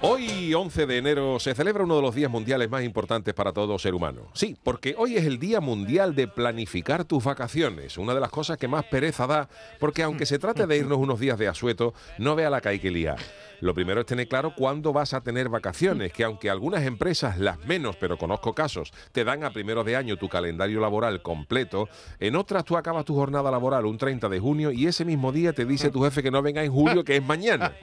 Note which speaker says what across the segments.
Speaker 1: Hoy, 11 de enero, se celebra uno de los días mundiales más importantes para todo ser humano. Sí, porque hoy es el Día Mundial de Planificar tus vacaciones, una de las cosas que más pereza da, porque aunque se trate de irnos unos días de asueto, no vea la que. Lo primero es tener claro cuándo vas a tener vacaciones, que aunque algunas empresas, las menos, pero conozco casos, te dan a primeros de año tu calendario laboral completo, en otras tú acabas tu jornada laboral un 30 de junio y ese mismo día te dice tu jefe que no venga en julio, que es mañana.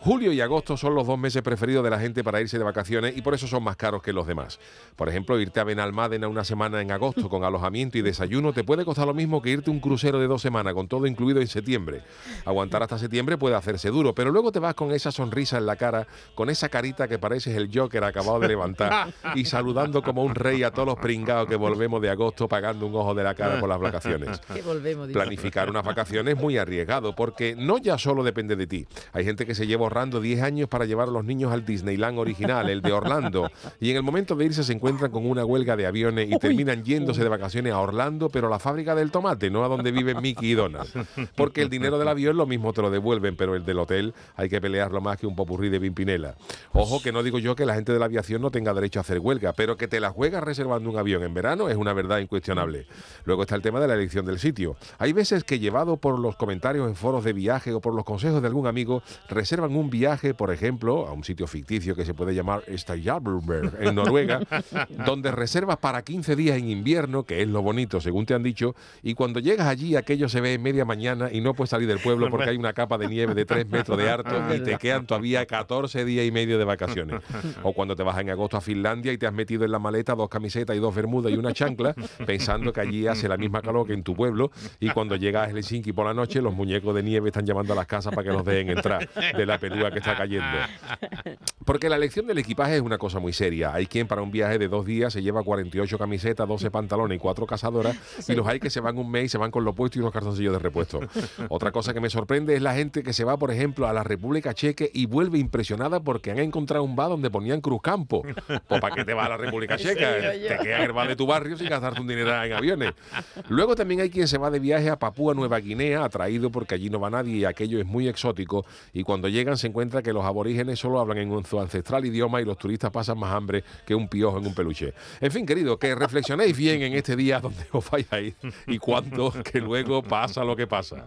Speaker 1: Julio y agosto son los dos meses preferidos de la gente para irse de vacaciones y por eso son más caros que los demás. Por ejemplo, irte a Benalmádena una semana en agosto con alojamiento y desayuno te puede costar lo mismo que irte un crucero de dos semanas con todo incluido en septiembre. Aguantar hasta septiembre puede hacerse duro, pero luego te vas con esa sonrisa en la cara, con esa carita que pareces el Joker acabado de levantar y saludando como un rey a todos los pringados que volvemos de agosto pagando un ojo de la cara por las vacaciones.
Speaker 2: Que volvemos.
Speaker 1: Planificar unas vacaciones es muy arriesgado porque no ya solo depende de ti. Hay gente que se lleva ahorrando 10 años para llevar a los niños al Disneyland original, el de Orlando, y en el momento de irse se encuentran con una huelga de aviones y terminan yéndose de vacaciones a Orlando, pero a la fábrica del tomate, no a donde viven Mickey y Donald. Porque el dinero del avión lo mismo te lo devuelven, pero el del hotel hay que pelearlo más que un popurrí de Pimpinela. Ojo que no digo yo que la gente de la aviación no tenga derecho a hacer huelga, pero que te la juegas reservando un avión en verano es una verdad incuestionable. Luego está el tema de la elección del sitio. Hay veces que llevado por los comentarios en foros de viaje o por los consejos de algún amigo, reservan un viaje, por ejemplo, a un sitio ficticio que se puede llamar Stavanger en Noruega, donde reservas para 15 días en invierno, que es lo bonito, según te han dicho, y cuando llegas allí aquello se ve en media mañana y no puedes salir del pueblo porque hay una capa de nieve de 3 metros de harto y te quedan todavía 14 días y medio de vacaciones. O cuando te vas en agosto a Finlandia y te has metido en la maleta dos camisetas y dos bermudas y una chancla, pensando que allí hace la misma calor que en tu pueblo, y cuando llegas a Helsinki por la noche, los muñecos de nieve están llamando a las casas para que los dejen entrar de la pelúa que está cayendo. Porque la elección del equipaje es una cosa muy seria. Hay quien para un viaje de dos días se lleva 48 camisetas, 12 pantalones y cuatro cazadoras, y los hay que se van un mes y se van con lo puesto y unos calzoncillos de repuesto. Otra cosa que me sorprende es la gente que se va, por ejemplo, a la República Checa y vuelve impresionada porque han encontrado un bar donde ponían Cruzcampo. Pues para qué te vas a la República Checa, te quedas en el bar de tu barrio sin gastarte un dinero en aviones. Luego también hay quien se va de viaje a Papúa Nueva Guinea, atraído porque allí no va nadie y aquello es muy exótico, y cuando llegan se encuentra que los aborígenes solo hablan en su ancestral idioma y los turistas pasan más hambre que un piojo en un peluche. En fin, querido, que reflexionéis bien en este día donde os ir y cuánto que luego pasa lo que pasa.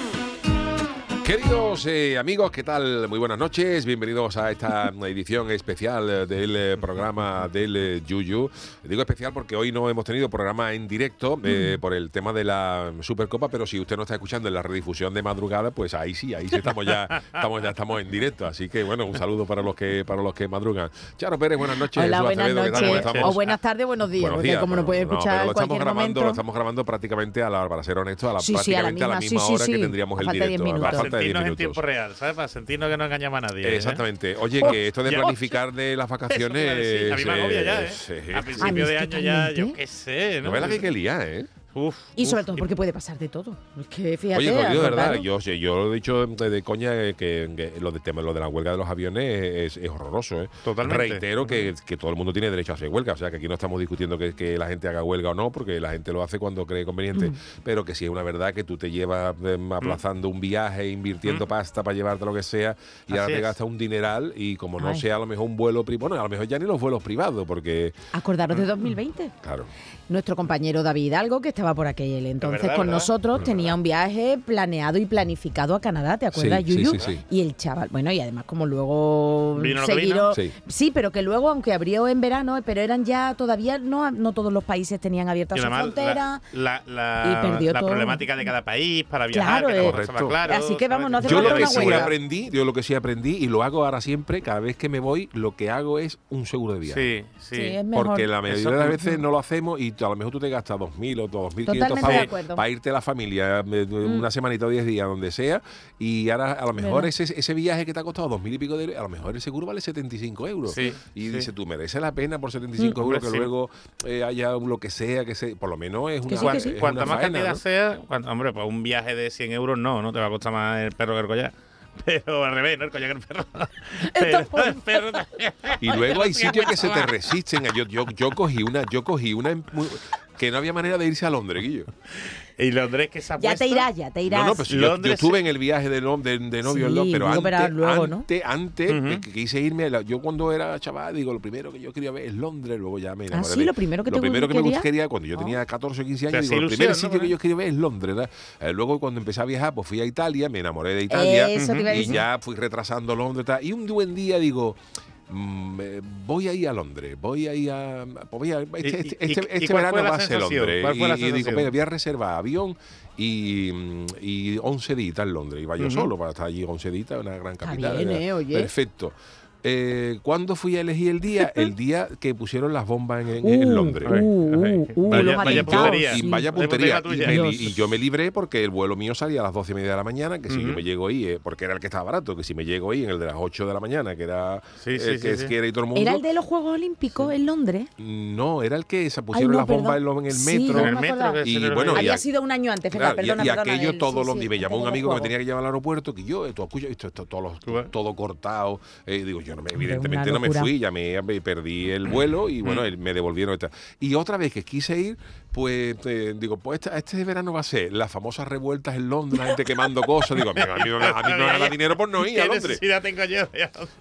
Speaker 1: Queridos eh, amigos, ¿qué tal? Muy buenas noches, bienvenidos a esta edición especial eh, del eh, programa del eh, Yuyu. Digo especial porque hoy no hemos tenido programa en directo eh, por el tema de la Supercopa, pero si usted no está escuchando en la redifusión de madrugada, pues ahí sí, ahí sí estamos ya, estamos ya estamos en directo. Así que bueno, un saludo para los que para los que madrugan. Charo Pérez, buenas noches.
Speaker 2: Hola, buenas
Speaker 1: Acevedo, ¿qué tal? ¿Cómo
Speaker 2: noches. O buenas tardes, buenos días.
Speaker 1: Buenos
Speaker 2: porque
Speaker 1: días,
Speaker 2: como no
Speaker 1: bueno,
Speaker 2: puede
Speaker 1: no,
Speaker 2: escuchar en
Speaker 1: lo estamos
Speaker 2: cualquier
Speaker 1: grabando,
Speaker 2: momento.
Speaker 1: lo estamos grabando prácticamente a la, para ser honesto, a la,
Speaker 2: Sí, sí, a la
Speaker 1: prácticamente a la
Speaker 2: misma,
Speaker 1: misma
Speaker 2: sí,
Speaker 1: hora
Speaker 2: sí,
Speaker 1: que tendríamos
Speaker 2: A
Speaker 1: el directo.
Speaker 2: Minutos.
Speaker 1: falta de 10
Speaker 3: sentirnos en
Speaker 1: minutos.
Speaker 3: tiempo real, ¿sabes? Para sentirnos que no engañamos a nadie. ¿eh?
Speaker 1: Exactamente. Oye, que esto de planificar de las vacaciones.
Speaker 3: Sí, a mí me agobia ya, ¿eh?
Speaker 1: sí,
Speaker 3: A
Speaker 1: sí.
Speaker 3: principio
Speaker 2: A mí
Speaker 3: de
Speaker 2: es
Speaker 3: año ya, yo qué sé.
Speaker 1: No ves la que hay que liar, ¿eh?
Speaker 3: Uf,
Speaker 2: Y sobre
Speaker 3: uf,
Speaker 2: todo porque puede pasar de todo. Es que fíjate.
Speaker 1: Oye, Corrido, de verdad, yo, yo lo he dicho de, de coña eh, que, que lo, de, tema, lo de la huelga de los aviones es, es horroroso. ¿eh?
Speaker 3: Totalmente.
Speaker 1: Reitero que, que todo el mundo tiene derecho a hacer huelga. O sea, que aquí no estamos discutiendo que, que la gente haga huelga o no, porque la gente lo hace cuando cree conveniente.
Speaker 2: Mm.
Speaker 1: Pero que si es una verdad que tú te llevas em, aplazando un viaje, invirtiendo pasta para llevarte lo que sea, y ahora te gastas un dineral, y como no
Speaker 2: Ay.
Speaker 1: sea a lo mejor un vuelo privado, bueno, a lo mejor ya ni los vuelos privados, porque,
Speaker 2: Acordaros de 2020.
Speaker 1: claro.
Speaker 2: Nuestro compañero David Hidalgo, que estaba por aquel entonces
Speaker 3: verdad,
Speaker 2: con
Speaker 3: verdad.
Speaker 2: nosotros, tenía un viaje planeado y planificado a Canadá, ¿te acuerdas,
Speaker 1: Sí,
Speaker 2: Yuyu?
Speaker 1: sí, sí.
Speaker 2: Y el chaval, bueno, y además como luego
Speaker 3: Vino lo que
Speaker 2: seguido-
Speaker 1: vino.
Speaker 2: Sí. pero que luego, aunque abrió en verano, pero eran ya todavía, no, no todos los países tenían abiertas sus fronteras.
Speaker 3: la, la,
Speaker 2: Y perdió
Speaker 3: la
Speaker 2: todo.
Speaker 3: problemática de cada país para viajar,
Speaker 2: Claro,
Speaker 3: que
Speaker 2: eh.
Speaker 3: claro,
Speaker 2: Así que vamos, no hace
Speaker 1: Yo
Speaker 2: falta
Speaker 1: lo que
Speaker 2: una
Speaker 1: sí aprendí, yo lo que sí aprendí y lo hago ahora siempre, cada vez que me voy, lo que hago es un seguro de viaje.
Speaker 3: Sí, sí.
Speaker 2: Sí, es mejor.
Speaker 1: Porque la mayoría
Speaker 3: Eso-
Speaker 1: de las veces no lo hacemos y a lo mejor tú te gastas 2.000 o 2.500
Speaker 2: Totalmente de
Speaker 1: pavos para irte a la familia eh, una semanita o 10 días, donde sea. Y ahora a lo mejor ese, ese viaje que te ha costado 2.000 y pico de euros, a lo mejor el seguro vale 75 euros.
Speaker 3: Sí,
Speaker 1: y
Speaker 3: sí.
Speaker 1: dice, tú merece la pena por 75 euros
Speaker 3: Hombre,
Speaker 1: que
Speaker 3: sí.
Speaker 1: luego eh, haya lo que sea, que se, por lo menos es una,
Speaker 2: sí, que
Speaker 1: es
Speaker 3: Cuanta
Speaker 1: una
Speaker 3: más
Speaker 1: faena,
Speaker 3: cantidad
Speaker 1: ¿no?
Speaker 3: sea, cuanta- hombre, pues un viaje de 100 euros no, no te va a costar más el perro que el collar. Pero al revés, no el collar que el perro. Pero el perro también.
Speaker 1: Y luego hay sitios que se te resisten. Yo, yo, yo cogí una, yo cogí una que no había manera de irse a Londres, Guillo.
Speaker 3: Y Londres que se ha
Speaker 2: Ya te irás, ya te irás.
Speaker 1: No, no, pues yo, estuve en el viaje de, no- de, de novio en Londres, pero antes,
Speaker 2: luego, ¿no?
Speaker 1: antes, antes que quise irme, la- yo cuando era chaval, digo, lo primero que yo quería ver es Londres, luego ya me enamoré.
Speaker 2: Ah, sí, lo primero que
Speaker 1: lo
Speaker 2: te
Speaker 1: primero que me
Speaker 2: quería.
Speaker 1: gustaría cuando yo
Speaker 2: Ah.
Speaker 1: tenía 14 o 15
Speaker 3: Te
Speaker 1: años, digo, el
Speaker 3: ilusión,
Speaker 1: primer
Speaker 3: ¿no?
Speaker 1: sitio que yo quería ver es Londres. Eh, luego cuando empecé a viajar, pues fui a Italia, me enamoré de Italia
Speaker 2: Eso te iba a
Speaker 1: y ya fui retrasando Londres. tal. Y un buen día digo, voy a ir a Londres, voy a ir a... voy a- este
Speaker 3: ¿Y-
Speaker 1: este,
Speaker 3: y-
Speaker 1: este-
Speaker 3: y
Speaker 1: este verano va a ser? Londres.
Speaker 3: ¿Cuál fue la
Speaker 1: y, y digo,
Speaker 3: sensación?
Speaker 1: "Venga, voy a reservar avión y, mm, y 11 días en Londres. Iba yo
Speaker 3: Ujú.
Speaker 1: solo para estar allí 11 días, una gran
Speaker 2: Está
Speaker 1: capital.
Speaker 2: bien, eh, oye.
Speaker 1: Perfecto. Eh, ¿Cuándo fui a elegir el día? El día que pusieron las bombas en, en- en
Speaker 2: Uh,
Speaker 1: Londres.
Speaker 2: uh, uh, uh,
Speaker 3: Vaya- vaya puntería.
Speaker 1: Y vaya puntería. Y, me yo me libré porque el vuelo mío salía a las 12 y media de la mañana, que si yo me llego ahí, eh, porque era el que estaba barato, que si me llego ahí en el de las 8 de la mañana, que era
Speaker 3: Sí, sí,
Speaker 1: el
Speaker 3: sí,
Speaker 1: que
Speaker 3: sí.
Speaker 1: quiere y todo el mundo.
Speaker 2: ¿Era el de los Juegos Olímpicos en Londres?
Speaker 1: No, era el que se pusieron
Speaker 2: no,
Speaker 1: las bombas en, lo- en el
Speaker 2: Sí,
Speaker 1: metro.
Speaker 2: no
Speaker 3: En
Speaker 2: me
Speaker 3: el metro, que
Speaker 1: Y bueno,
Speaker 2: Había
Speaker 1: y-
Speaker 2: sido un año antes,
Speaker 1: Claro, y-
Speaker 2: perdona,
Speaker 1: y,
Speaker 2: perdona,
Speaker 1: aquello
Speaker 2: el-
Speaker 1: todo
Speaker 2: sí,
Speaker 1: lo
Speaker 2: sí,
Speaker 1: y me llamó un amigo que me tenía que llevar al aeropuerto que yo esto, todo,
Speaker 3: Tú ves.
Speaker 1: todo cortado eh, digo yo no me,
Speaker 2: Hombre,
Speaker 1: evidentemente no me fui ya me, me perdí el vuelo y bueno él- me devolvieron esta. y otra vez que quise ir pues eh, digo pues este, este verano va a ser las famosas revueltas en Londres la gente quemando cosas digo a mí, a mí no me- a mí no me da dinero por no ir a
Speaker 3: ¿Qué
Speaker 1: Londres
Speaker 3: tengo yo?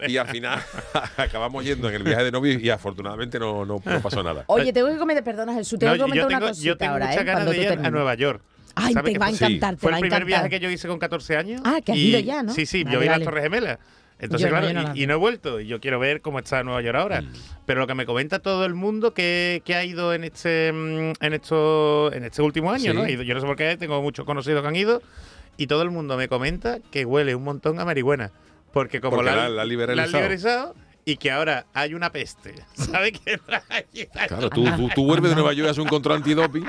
Speaker 1: y al final acabamos yendo en el viaje de novio y afortunadamente no, no, no pasó nada
Speaker 2: Oye, tengo que comentar, perdona, Jesús, tengo
Speaker 3: No,
Speaker 2: que
Speaker 3: yo,
Speaker 2: comentar una cosita
Speaker 3: yo tengo
Speaker 2: ahora,
Speaker 3: muchas
Speaker 2: ¿eh?
Speaker 3: ganas
Speaker 2: Cuando
Speaker 3: de ir a. Nueva York.
Speaker 2: Ay,
Speaker 3: ¿Sabes
Speaker 2: te va a
Speaker 3: fue?
Speaker 1: Sí.
Speaker 2: encantar, te
Speaker 3: Fue
Speaker 2: va a
Speaker 3: el primer
Speaker 2: encantar.
Speaker 3: viaje que yo hice con 14 años.
Speaker 2: Ah, que has
Speaker 3: y-
Speaker 2: ido ya, ¿no?
Speaker 3: Sí, sí,
Speaker 2: Vale,
Speaker 3: yo vi
Speaker 2: vale.
Speaker 3: las Torres Gemelas. Entonces,
Speaker 2: Yo
Speaker 3: claro,
Speaker 2: no
Speaker 3: y- no he vuelto. Y yo quiero ver cómo está Nueva York ahora.
Speaker 1: Mm.
Speaker 3: Pero lo que me comenta todo el mundo que, que ha ido en este mm, en esto, en este último año,
Speaker 1: Sí.
Speaker 3: ¿no? Yo no sé por qué, tengo muchos conocidos que han ido. Y todo el mundo me comenta que huele un montón a marihuana. Porque como
Speaker 1: Porque
Speaker 3: la,
Speaker 1: la- la han
Speaker 3: la han
Speaker 1: liberalizado.
Speaker 3: y que ahora hay una peste. ¿Sabes qué?
Speaker 1: Claro, tú, tú, tú vuelves de Nueva York y haces un control antidoping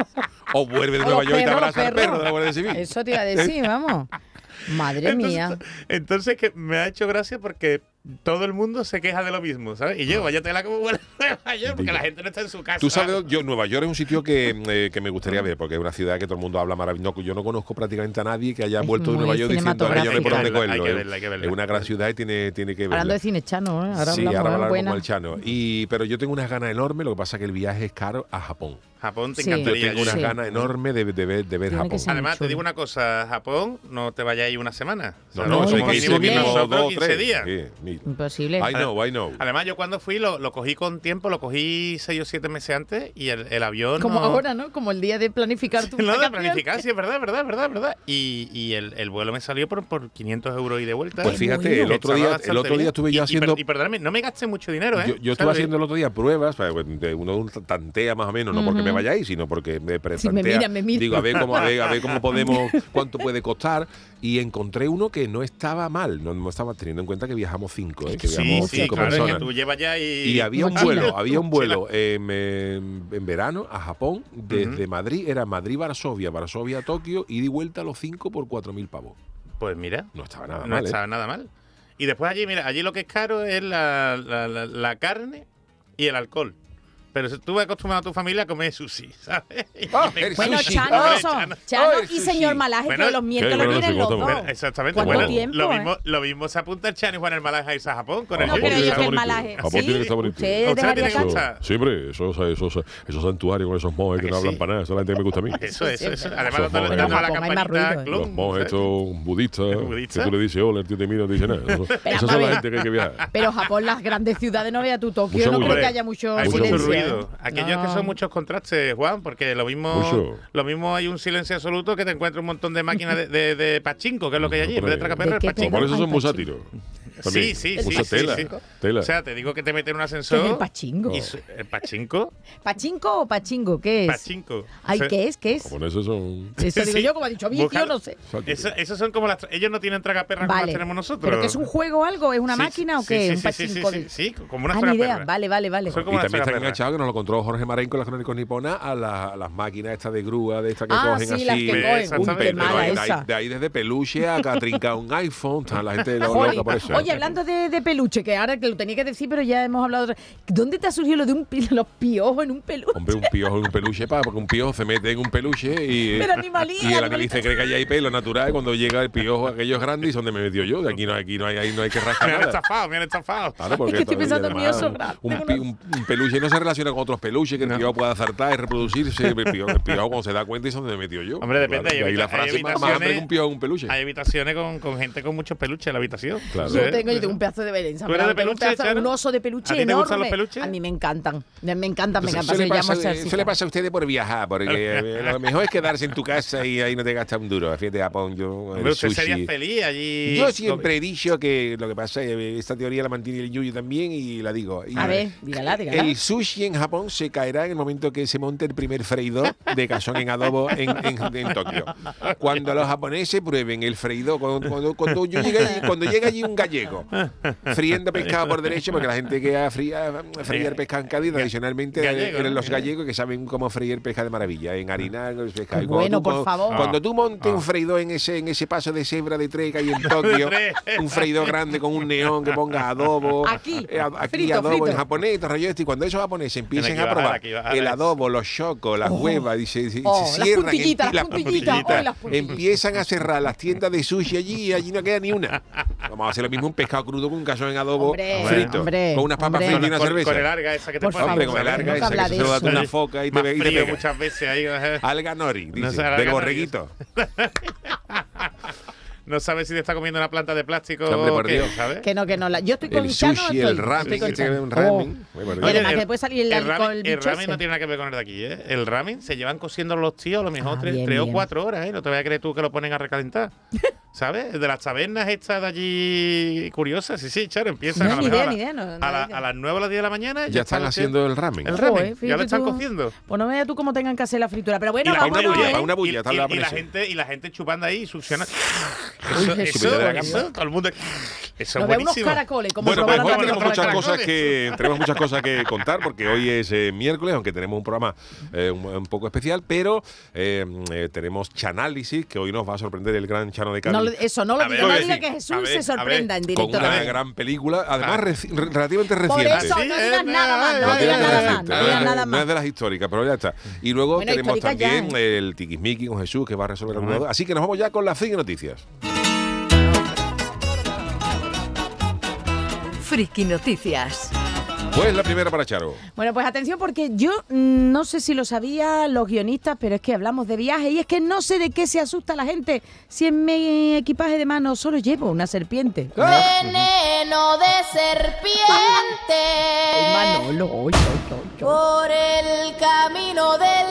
Speaker 1: o vuelves de Nueva York y te abrazas al
Speaker 2: los
Speaker 1: perro de la Guardia Civil.
Speaker 2: Eso te iba a decir, vamos. Madre
Speaker 3: Entonces,
Speaker 2: mía.
Speaker 3: Entonces que me ha hecho gracia porque todo el mundo se queja de lo mismo, ¿sabes? Y yo, vaya tela como huele Nueva York, porque la gente no está en su casa.
Speaker 1: Tú sabes, yo, Nueva York es un sitio que, eh, que me gustaría ver, porque es una ciudad que todo el mundo habla maravilloso. Yo no conozco prácticamente a nadie que haya
Speaker 2: Es
Speaker 1: vuelto de Nueva York diciendo que yo no por dónde cogerlo.
Speaker 3: Hay que
Speaker 1: Es-
Speaker 3: verla, hay que verla.
Speaker 1: Es una gran ciudad y tiene, tiene que verla.
Speaker 2: Hablando de cine chano, ¿eh? ahora
Speaker 1: sí,
Speaker 2: hablamos
Speaker 1: ahora
Speaker 2: de
Speaker 1: hablar
Speaker 2: buena.
Speaker 1: como el Chano. Y, pero yo tengo unas ganas enormes, lo que pasa es que el viaje es caro a Japón.
Speaker 3: Japón te
Speaker 2: Sí.
Speaker 1: Yo
Speaker 3: encantaría.
Speaker 1: tengo unas
Speaker 2: Sí.
Speaker 1: ganas enormes de, de ver, de ver Japón.
Speaker 3: Además, te digo una cosa, Japón, no te vayas ahí una semana. O sea,
Speaker 1: No, no,
Speaker 2: No,
Speaker 1: eso hay
Speaker 3: como
Speaker 1: que
Speaker 3: mínimo
Speaker 1: irse
Speaker 3: que
Speaker 1: mínimo
Speaker 3: nosotros
Speaker 1: dos o
Speaker 3: 15
Speaker 1: tres.
Speaker 3: días.
Speaker 1: Sí, mira.
Speaker 2: Imposible.
Speaker 1: I know, I know.
Speaker 3: Además, yo cuando fui lo, lo cogí con tiempo, lo cogí 6 o 7 meses antes y el, el avión.
Speaker 2: Como
Speaker 3: no-
Speaker 2: ahora, ¿no? Como el día de planificar tu
Speaker 3: No, de planificar, sí, es verdad, es verdad, es verdad, verdad. Y, y el, el vuelo me salió por, por 500 euros y de vuelta.
Speaker 1: Pues fíjate, el otro día, el otro día estuve
Speaker 3: Y-
Speaker 1: yo
Speaker 3: y per-
Speaker 1: haciendo
Speaker 3: Y, perdóname, no me gasté mucho dinero, ¿eh?
Speaker 1: Yo, yo estuve haciendo el otro día pruebas, pues, de uno tantea más o menos, no porque me vayáis, sino porque me
Speaker 2: Sí, me
Speaker 1: pretantea.
Speaker 2: mira, me mira.
Speaker 1: Digo, a ver cómo, a ver, a ver cómo podemos, cuánto puede costar. Y encontré uno que no estaba mal, no, no estaba teniendo en cuenta que viajamos cinco, ¿eh? que
Speaker 3: Sí,
Speaker 1: viajamos
Speaker 3: sí,
Speaker 1: cinco
Speaker 3: claro, es que
Speaker 1: personas.
Speaker 3: tú llevas ya y...
Speaker 1: Y había un vuelo, había un vuelo en, verano a Japón, desde Madrid, era Madrid-Varsovia, Varsovia-Tokio, ida y vuelta a los cinco por cuatro mil pavos.
Speaker 3: Pues mira,
Speaker 1: No estaba nada
Speaker 3: no
Speaker 1: mal, ¿eh?
Speaker 3: estaba nada mal. Y después allí, mira, allí lo que es caro es la, la- la- la carne y el alcohol. Pero si tú vas acostumbrado a tu familia a comer sushi, ¿sabes?
Speaker 1: Ah, el
Speaker 2: Bueno,
Speaker 1: sushi.
Speaker 2: Chano, eso.
Speaker 3: Chano.
Speaker 2: Chano
Speaker 1: Ay,
Speaker 2: y señor Malaje,
Speaker 3: Bueno,
Speaker 2: que los miércoles
Speaker 1: bueno,
Speaker 2: vienen
Speaker 1: sí,
Speaker 2: los
Speaker 1: ¿cómo
Speaker 2: dos.
Speaker 1: te-
Speaker 3: Exactamente.
Speaker 2: ¿Cuánto
Speaker 3: Bueno,
Speaker 2: tiempo,
Speaker 3: lo,
Speaker 2: eh?
Speaker 3: mismo, lo mismo se apunta el Chano y Juan el Malaje a irse a Japón con
Speaker 1: Ah,
Speaker 3: el
Speaker 2: No,
Speaker 1: Japón
Speaker 2: pero el
Speaker 1: estar
Speaker 2: malaje.
Speaker 1: bonito. Japón tiene que estar bonito.
Speaker 2: Usted
Speaker 3: ¿A usted
Speaker 2: dejaría
Speaker 3: le?
Speaker 1: Sí, hombre, esos, esos, esos santuarios con esos monjes que
Speaker 3: ¿A
Speaker 1: no
Speaker 3: que
Speaker 1: hablan
Speaker 3: sí?
Speaker 1: para nada, esa es la gente que me gusta a mí.
Speaker 3: Eso, eso, eso. Además,
Speaker 1: Esos
Speaker 3: dando
Speaker 1: monjes.
Speaker 3: dando a la
Speaker 2: Japón
Speaker 3: campanita,
Speaker 2: ¿eh?
Speaker 1: Los monjes estos budistas, que tú le dices hola, el tío te mira y no te dice nada. Eso- Esa es la gente que hay que viajar.
Speaker 2: Pero Japón, las grandes ciudades, no vea tu Tokio, no creo que haya mucho
Speaker 3: Hay mucho
Speaker 2: silencio. ¿Eh?
Speaker 3: Aquellos que son muchos contrastes, Juan, porque lo mismo
Speaker 1: Mucho.
Speaker 3: lo mismo hay un silencio absoluto que te encuentras un montón de máquinas de, de, de pachinko, que es lo que hay allí, en vez de tracaperra,
Speaker 2: ¿De
Speaker 3: el
Speaker 2: qué
Speaker 3: pachinko.
Speaker 1: Por eso son
Speaker 2: Ay,
Speaker 1: musátiros.
Speaker 3: Sí,
Speaker 1: También.
Speaker 3: sí,
Speaker 1: Mucha
Speaker 3: sí,
Speaker 1: tela,
Speaker 3: sí, sí.
Speaker 1: tela.
Speaker 3: O sea, te digo que te meten en un
Speaker 2: ¿Qué
Speaker 3: ascensor.
Speaker 2: es el pachingo?
Speaker 3: y su- ¿El pachinko?
Speaker 2: ¿Pachinko o pachingo? ¿Qué es?
Speaker 3: Pachinko.
Speaker 2: Ay,
Speaker 3: O sea,
Speaker 2: ¿qué es? ¿Qué es?
Speaker 1: Bueno, esos son...
Speaker 2: Eso digo
Speaker 3: Sí.
Speaker 2: yo, como ha dicho Vicio,
Speaker 3: Búscalo.
Speaker 2: no sé.
Speaker 3: Eso- esos son como las. tra- Ellos no tienen tragaperras como las
Speaker 2: Vale.
Speaker 3: tenemos nosotros.
Speaker 2: ¿Pero que es un juego o algo? ¿Es una
Speaker 3: Sí,
Speaker 2: máquina o
Speaker 3: sí,
Speaker 2: qué?
Speaker 3: sí,
Speaker 2: ¿Un
Speaker 3: sí, sí,
Speaker 2: pachinko?
Speaker 3: sí, sí, sí, como una
Speaker 2: Ah, ni idea. Vale, vale, vale.
Speaker 3: Son
Speaker 1: Y
Speaker 3: como una
Speaker 1: también están enganchados, que nos lo contó Jorge Marín con las crónicas niponas, a, la- a las máquinas estas de grúa, de estas que
Speaker 2: Ah,
Speaker 1: cogen
Speaker 2: sí,
Speaker 1: así.
Speaker 2: las que cogen. Uy, qué mala
Speaker 1: de, ahí,
Speaker 2: esa.
Speaker 1: de ahí desde peluche a que ha trincado un iPhone, está la gente lo-
Speaker 2: Jolín.
Speaker 1: loca por eso.
Speaker 2: Oye, hablando de, de peluche, que ahora que lo tenía que decir, pero ya hemos hablado. otra- ¿Dónde te ha surgido lo de un, los piojos en un peluche?
Speaker 1: Hombre, un piojo en un peluche, pa, porque un piojo se mete en un peluche y,
Speaker 2: Pero animalí-
Speaker 1: y el animalista cree que ahí hay pelo natural y cuando llega el piojo aquello es grande y son de me metió yo. De aquí no, aquí no hay, ahí no hay que rascar
Speaker 3: Me han estafado, me han estafado.
Speaker 1: Claro, porque
Speaker 2: Es que estoy pensando en mío grandes,
Speaker 1: un, un- un peluche no se relaciona con otros peluches que el piojo pueda acertar y reproducirse. El piojo, el piojo cuando se da cuenta y son de me metió yo.
Speaker 3: Hombre, depende,
Speaker 1: Claro, y ahí la frase más, más hambre
Speaker 3: habitaciones-
Speaker 1: que un piojo en un peluche.
Speaker 3: Hay habitaciones con, con gente con muchos peluches en la habitación.
Speaker 1: Claro.
Speaker 2: Tengo, yo tengo un pedazo de Belén.
Speaker 3: ¿Tú eres de
Speaker 2: tengo un,
Speaker 3: peluche,
Speaker 2: pedazo- un oso de peluche
Speaker 3: ¿A ti te
Speaker 2: enorme.
Speaker 3: gustan los peluches?
Speaker 2: A mí me encantan. Me encantan, me
Speaker 1: Eso,
Speaker 2: encantan.
Speaker 1: le
Speaker 2: Se
Speaker 1: pasa, eso le pasa a ustedes por viajar, porque eh, lo mejor es quedarse en tu casa y ahí no te gastas un duro. Fíjate, Japón, yo,
Speaker 3: Hombre, usted sería feliz allí.
Speaker 1: Yo siempre he dicho que lo que pasa es que esta teoría la mantiene el Yuyu también y la digo. Y
Speaker 2: A ver, dígala, dígala.
Speaker 1: El sushi en Japón se caerá en el momento que se monte el primer freidor de cazón en adobo en, en- en Tokio. Cuando los japoneses prueben el freidor, cuando, cuando, cuando yo llegue cuando llega allí un gallego friendo pescado por derecho, porque la gente que ha fría, freír pescado en Cádiz, tradicionalmente
Speaker 3: Gallego,
Speaker 1: eran los gallegos que saben cómo freír pesca de maravilla, en harina, en el pescado. Y cuando
Speaker 2: Bueno,
Speaker 1: tú-
Speaker 2: por favor.
Speaker 1: Cuando tú montes
Speaker 3: Ah.
Speaker 1: un freidor en ese, en ese paso de cebra de tres que hay en Tokio, un freidor grande con un neón que ponga adobo,
Speaker 2: Aquí,
Speaker 1: eh, aquí
Speaker 2: frito,
Speaker 1: adobo
Speaker 2: frito.
Speaker 1: en japonés, y todo rollo este, y cuando esos japoneses empiecen a probar
Speaker 3: bajar
Speaker 1: el adobo, los chocos, las huevas, y se, se-
Speaker 2: Oh,
Speaker 1: se
Speaker 2: las
Speaker 1: cierran,
Speaker 2: puntillitas,
Speaker 1: empi-
Speaker 2: las puntillitas, oh, las puntillitas.
Speaker 1: empiezan a cerrar las tiendas de sushi allí y allí no queda ni una. Vamos a hacer lo mismo un pescado crudo con un cazón en adobo
Speaker 2: Hombre,
Speaker 1: frito,
Speaker 2: hombre,
Speaker 1: con unas papas fritas y una
Speaker 3: con,
Speaker 1: cerveza.
Speaker 3: con el larga esa que te
Speaker 2: Por
Speaker 3: ponen,
Speaker 1: Hombre,
Speaker 2: favor,
Speaker 1: con el larga esa que se lo da una foca y te, y
Speaker 3: frío muchas veces ahí.
Speaker 1: Alga nori,
Speaker 3: No
Speaker 1: dice, del
Speaker 3: ganar
Speaker 1: borreguito.
Speaker 3: No sabes si te está comiendo una planta de plástico
Speaker 1: Hombre,
Speaker 3: o
Speaker 1: por
Speaker 3: qué,
Speaker 1: Dios.
Speaker 3: ¿sabes?
Speaker 2: Que no, que no. la- Yo estoy con
Speaker 1: El
Speaker 2: Chano,
Speaker 1: sushi,
Speaker 2: estoy-
Speaker 1: el ramen,
Speaker 2: estoy Chano.
Speaker 1: un ramen.
Speaker 2: Oh. Y además
Speaker 3: el-
Speaker 2: que puede salir el,
Speaker 3: el ramen,
Speaker 2: el
Speaker 3: ramen no tiene nada que ver con el de aquí, ¿eh? El ramen se llevan cociendo los tíos a lo mejor
Speaker 2: Ah,
Speaker 3: tres,
Speaker 2: bien,
Speaker 3: tres o
Speaker 2: bien.
Speaker 3: cuatro horas, ¿eh? No te vayas a creer tú que lo ponen a recalentar. ¿Sabes? De las tabernas estas de allí curiosas, sí, sí, Charo, empiezan
Speaker 2: No,
Speaker 3: a, lo
Speaker 2: ni
Speaker 3: mejor
Speaker 2: idea,
Speaker 3: a la-
Speaker 2: ni idea, no- no
Speaker 3: a, la-
Speaker 2: idea.
Speaker 3: a las 9 o las 10 de la mañana
Speaker 1: Ya están
Speaker 3: están
Speaker 1: haciendo el ramen.
Speaker 3: el
Speaker 2: Joder,
Speaker 3: ramen, ya lo están
Speaker 2: tú.
Speaker 3: cociendo.
Speaker 2: Pues no veas tú cómo tengan que hacer la fritura. Pero bueno,
Speaker 3: Y la,
Speaker 1: una bulla,
Speaker 2: ¿eh?
Speaker 1: para una bulla,
Speaker 3: y,
Speaker 1: tal
Speaker 3: y-
Speaker 1: la
Speaker 3: y la gente y la gente chupando ahí, succionando.
Speaker 2: Uy,
Speaker 3: Eso,
Speaker 2: Jesús,
Speaker 3: eso,
Speaker 1: Buenísimo.
Speaker 3: eso, todo el mundo. Eso es buenísimo.
Speaker 2: caracoles, como
Speaker 1: Bueno, pues tenemos muchas cosas que tenemos muchas cosas que contar porque hoy es eh, miércoles, aunque tenemos un programa eh, un, un poco especial, pero eh, tenemos Chanálisis que hoy nos va a sorprender el gran Chano de Cádiz.
Speaker 2: No, eso, no lo diga,
Speaker 3: sí.
Speaker 2: que Jesús
Speaker 3: ver,
Speaker 2: se sorprenda
Speaker 3: ver.
Speaker 2: en
Speaker 1: con
Speaker 2: directo.
Speaker 1: una
Speaker 3: ver.
Speaker 1: gran película, además
Speaker 3: Ah.
Speaker 1: reci- re- relativamente
Speaker 2: Por
Speaker 1: reciente.
Speaker 2: eso,
Speaker 3: Sí,
Speaker 2: no
Speaker 3: es
Speaker 2: digas nada más, no digas nada más, no digas
Speaker 1: es- no de las históricas, pero ya está. Y luego
Speaker 2: Bueno,
Speaker 1: tenemos
Speaker 2: históricas ya,
Speaker 1: también el Tiquismiqui con Jesús que va a resolver alguna duda. Así que nos vamos ya con las friki noticias.
Speaker 4: Friki Noticias.
Speaker 1: Pues la primera para Charo.
Speaker 2: Bueno, pues atención porque yo mm, no sé si lo sabía los guionistas, pero es que hablamos de viaje y es que no sé de qué se asusta la gente si en mi equipaje de mano solo llevo una serpiente.
Speaker 5: Veneno de serpiente
Speaker 2: Manolo, oy, oy, oy, oy.
Speaker 5: por el camino del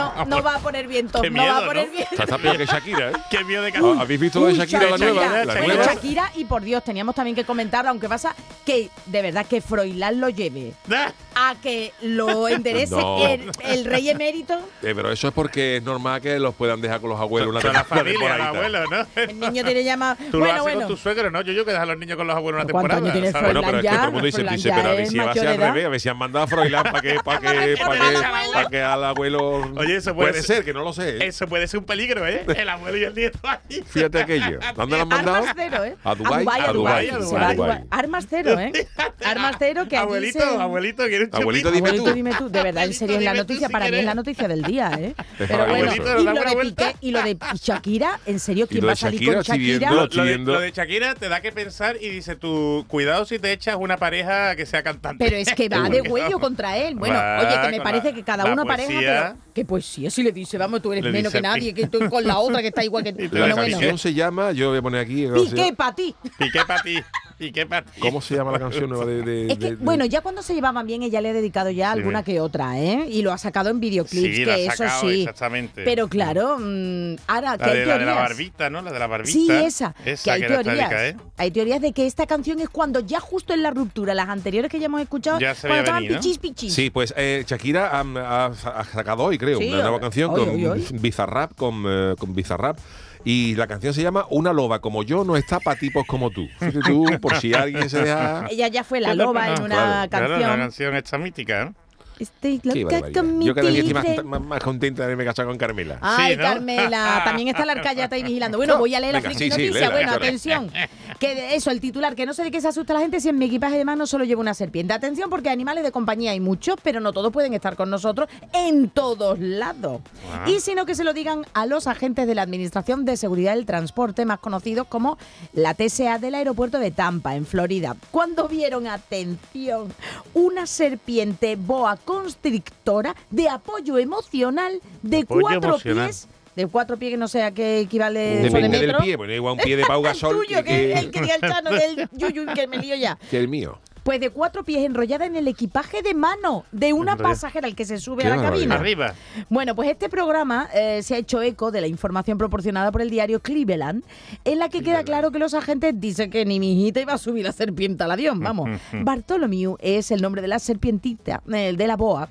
Speaker 2: no, no va a poner viento,
Speaker 3: Qué
Speaker 2: no va
Speaker 3: miedo,
Speaker 2: a poner
Speaker 3: ¿no?
Speaker 2: viento.
Speaker 1: Está, peor que Shakira, ¿eh?
Speaker 3: Qué miedo de
Speaker 1: Ah, ¿Habéis visto lo de
Speaker 2: Uy,
Speaker 1: Shakira, la nueva?
Speaker 3: Shakira,
Speaker 1: La
Speaker 2: Bueno,
Speaker 1: nueva.
Speaker 2: Shakira, y por Dios, teníamos también que comentar, aunque pasa que de verdad que Froilán lo lleve
Speaker 3: Ah,
Speaker 2: a que lo enderece
Speaker 1: No.
Speaker 2: el, el rey emérito,
Speaker 1: Eh, pero eso es porque es normal que los puedan dejar con los abuelos una
Speaker 3: Con la familia, abuelo, ¿no?
Speaker 2: el niño tiene ya más...
Speaker 3: Tú lo
Speaker 2: bueno,
Speaker 3: haces
Speaker 2: bueno.
Speaker 3: con tu suegro, ¿no? Yo, yo que dejo a los niños con los abuelos una
Speaker 2: ¿Cuántos
Speaker 3: temporada.
Speaker 2: años tiene.
Speaker 1: Bueno, pero es que todo el mundo dice, dice pero a ver si va a
Speaker 2: mayor
Speaker 1: ser al revés, a ver si han mandado a Froilán para que, para que, para que, para que al abuelo...
Speaker 3: Oye, eso puede
Speaker 1: puede
Speaker 3: ser-
Speaker 1: ser, que no lo sé. ¿eh?
Speaker 3: Eso puede ser un peligro, ¿eh? El abuelo y el nieto ahí.
Speaker 1: Fíjate aquello. ¿Dónde lo han mandado?
Speaker 2: Armas cero, ¿eh?
Speaker 1: A Dubái,
Speaker 2: a
Speaker 1: a.
Speaker 2: Armas cero, ¿eh? Armas cero que
Speaker 3: Abuelito,
Speaker 2: se-
Speaker 3: abuelito, ¿quieres un
Speaker 1: Abuelito, dime
Speaker 2: Abuelito,
Speaker 1: tú.
Speaker 2: dime tú. De verdad, en serio, es la noticia.
Speaker 3: si
Speaker 2: Para mí es la noticia del día, ¿eh? Pero bueno, y
Speaker 3: Abuelito,
Speaker 2: lo de
Speaker 3: una.
Speaker 2: Piqué y lo de Shakira, en serio, ¿quién va a salir con Shakira?
Speaker 3: Lo, de, Shakira te da que pensar y dice tú, cuidado si te echas una pareja que sea cantante.
Speaker 2: Pero es que va de huello contra él. Bueno, oye, que me parece que cada uno pareja,
Speaker 3: poesía.
Speaker 2: pero que poesía si le dice, vamos, tú eres
Speaker 3: Le
Speaker 2: menos
Speaker 3: dice
Speaker 2: que nadie, que tú con la otra que está igual que tú.
Speaker 1: La
Speaker 3: Bueno,
Speaker 2: Bueno,
Speaker 1: canción
Speaker 2: bueno.
Speaker 1: se llama, yo voy a poner aquí...
Speaker 2: Piqué para ti.
Speaker 3: Piqué para ti. ¿Y qué?
Speaker 1: ¿Cómo se llama la canción nueva de, de-
Speaker 2: Es que,
Speaker 1: de- de-
Speaker 2: bueno, ya cuando se llevaban bien, ella le ha dedicado ya
Speaker 3: Sí,
Speaker 2: alguna que otra, ¿eh? Y lo ha sacado en videoclips,
Speaker 3: Sí,
Speaker 2: que
Speaker 3: la ha
Speaker 2: eso
Speaker 3: sacado,
Speaker 2: sí.
Speaker 3: exactamente.
Speaker 2: Pero claro, mm, ahora, que
Speaker 3: La
Speaker 2: hay
Speaker 3: de, la de la
Speaker 2: teorías.
Speaker 3: barbita, ¿no? La de la barbita.
Speaker 2: Sí, esa.
Speaker 3: Esa
Speaker 2: que hay
Speaker 3: era
Speaker 2: teorías.
Speaker 3: estática, ¿eh?
Speaker 2: Hay teorías de que esta canción es cuando ya justo en la ruptura, las anteriores que ya hemos escuchado,
Speaker 3: Ya se
Speaker 2: cuando estaban
Speaker 3: venir, ¿no?
Speaker 2: pichis pichis.
Speaker 1: Sí, pues eh, Shakira ha, ha- sacado hoy, creo,
Speaker 2: Sí,
Speaker 1: una nueva canción
Speaker 2: hoy,
Speaker 1: con
Speaker 2: hoy.
Speaker 1: Bizarrap, con, eh, con Bizarrap. Y la canción se llama Una loba como yo no está para tipos como tú. Fíjate tú, por si alguien se deja...
Speaker 2: Ella ya fue la
Speaker 3: ¿Qué le
Speaker 2: loba en una
Speaker 1: Claro,
Speaker 3: Claro,
Speaker 2: canción.
Speaker 3: la canción esta mítica, ¿no?
Speaker 2: Estoy loca
Speaker 1: barbaridad.
Speaker 2: con mi
Speaker 1: Yo cada día estoy más,
Speaker 2: tigre.
Speaker 1: más, más contenta de haberme casado con Carmela.
Speaker 2: Ay,
Speaker 3: Sí, ¿no?
Speaker 2: Carmela, también está la arcayata ahí vigilando. Bueno, voy a leer la friki
Speaker 1: sí, sí,
Speaker 2: noticia.
Speaker 1: léela,
Speaker 2: bueno, atención. Que de eso, el titular, que no sé de qué se asusta la gente si en mi equipaje de mano solo llevo una serpiente. Atención, porque animales de compañía hay muchos, pero no todos pueden estar con nosotros en todos lados.
Speaker 3: Ah.
Speaker 2: Y sino que se lo digan a los agentes de la Administración de Seguridad del Transporte, más conocidos como la TSA del aeropuerto de Tampa, en Florida. Cuando vieron, atención, una serpiente boa constrictora de apoyo emocional de
Speaker 3: Apoyo
Speaker 2: cuatro
Speaker 3: emocional.
Speaker 2: pies. De cuatro pies, que no sé a qué equivale eso de
Speaker 1: Depende del
Speaker 2: metro.
Speaker 1: pie, bueno, igual un pie de Pau
Speaker 2: El
Speaker 1: Gasol
Speaker 2: tuyo,
Speaker 1: que,
Speaker 2: que el que al Chano, del yuyu, que me lío ya.
Speaker 1: que el mío.
Speaker 2: Pues de cuatro pies enrollada en el equipaje de mano de una pasajera al que se sube a la cabina.
Speaker 3: Arriba.
Speaker 2: Bueno, pues este programa eh, se ha hecho eco de la información proporcionada por el diario Cleveland, en la que queda claro que los agentes dicen que ni mi hijita iba a subir la serpiente al avión. Vamos, Bartholomew es el nombre de la serpientita, el de la boa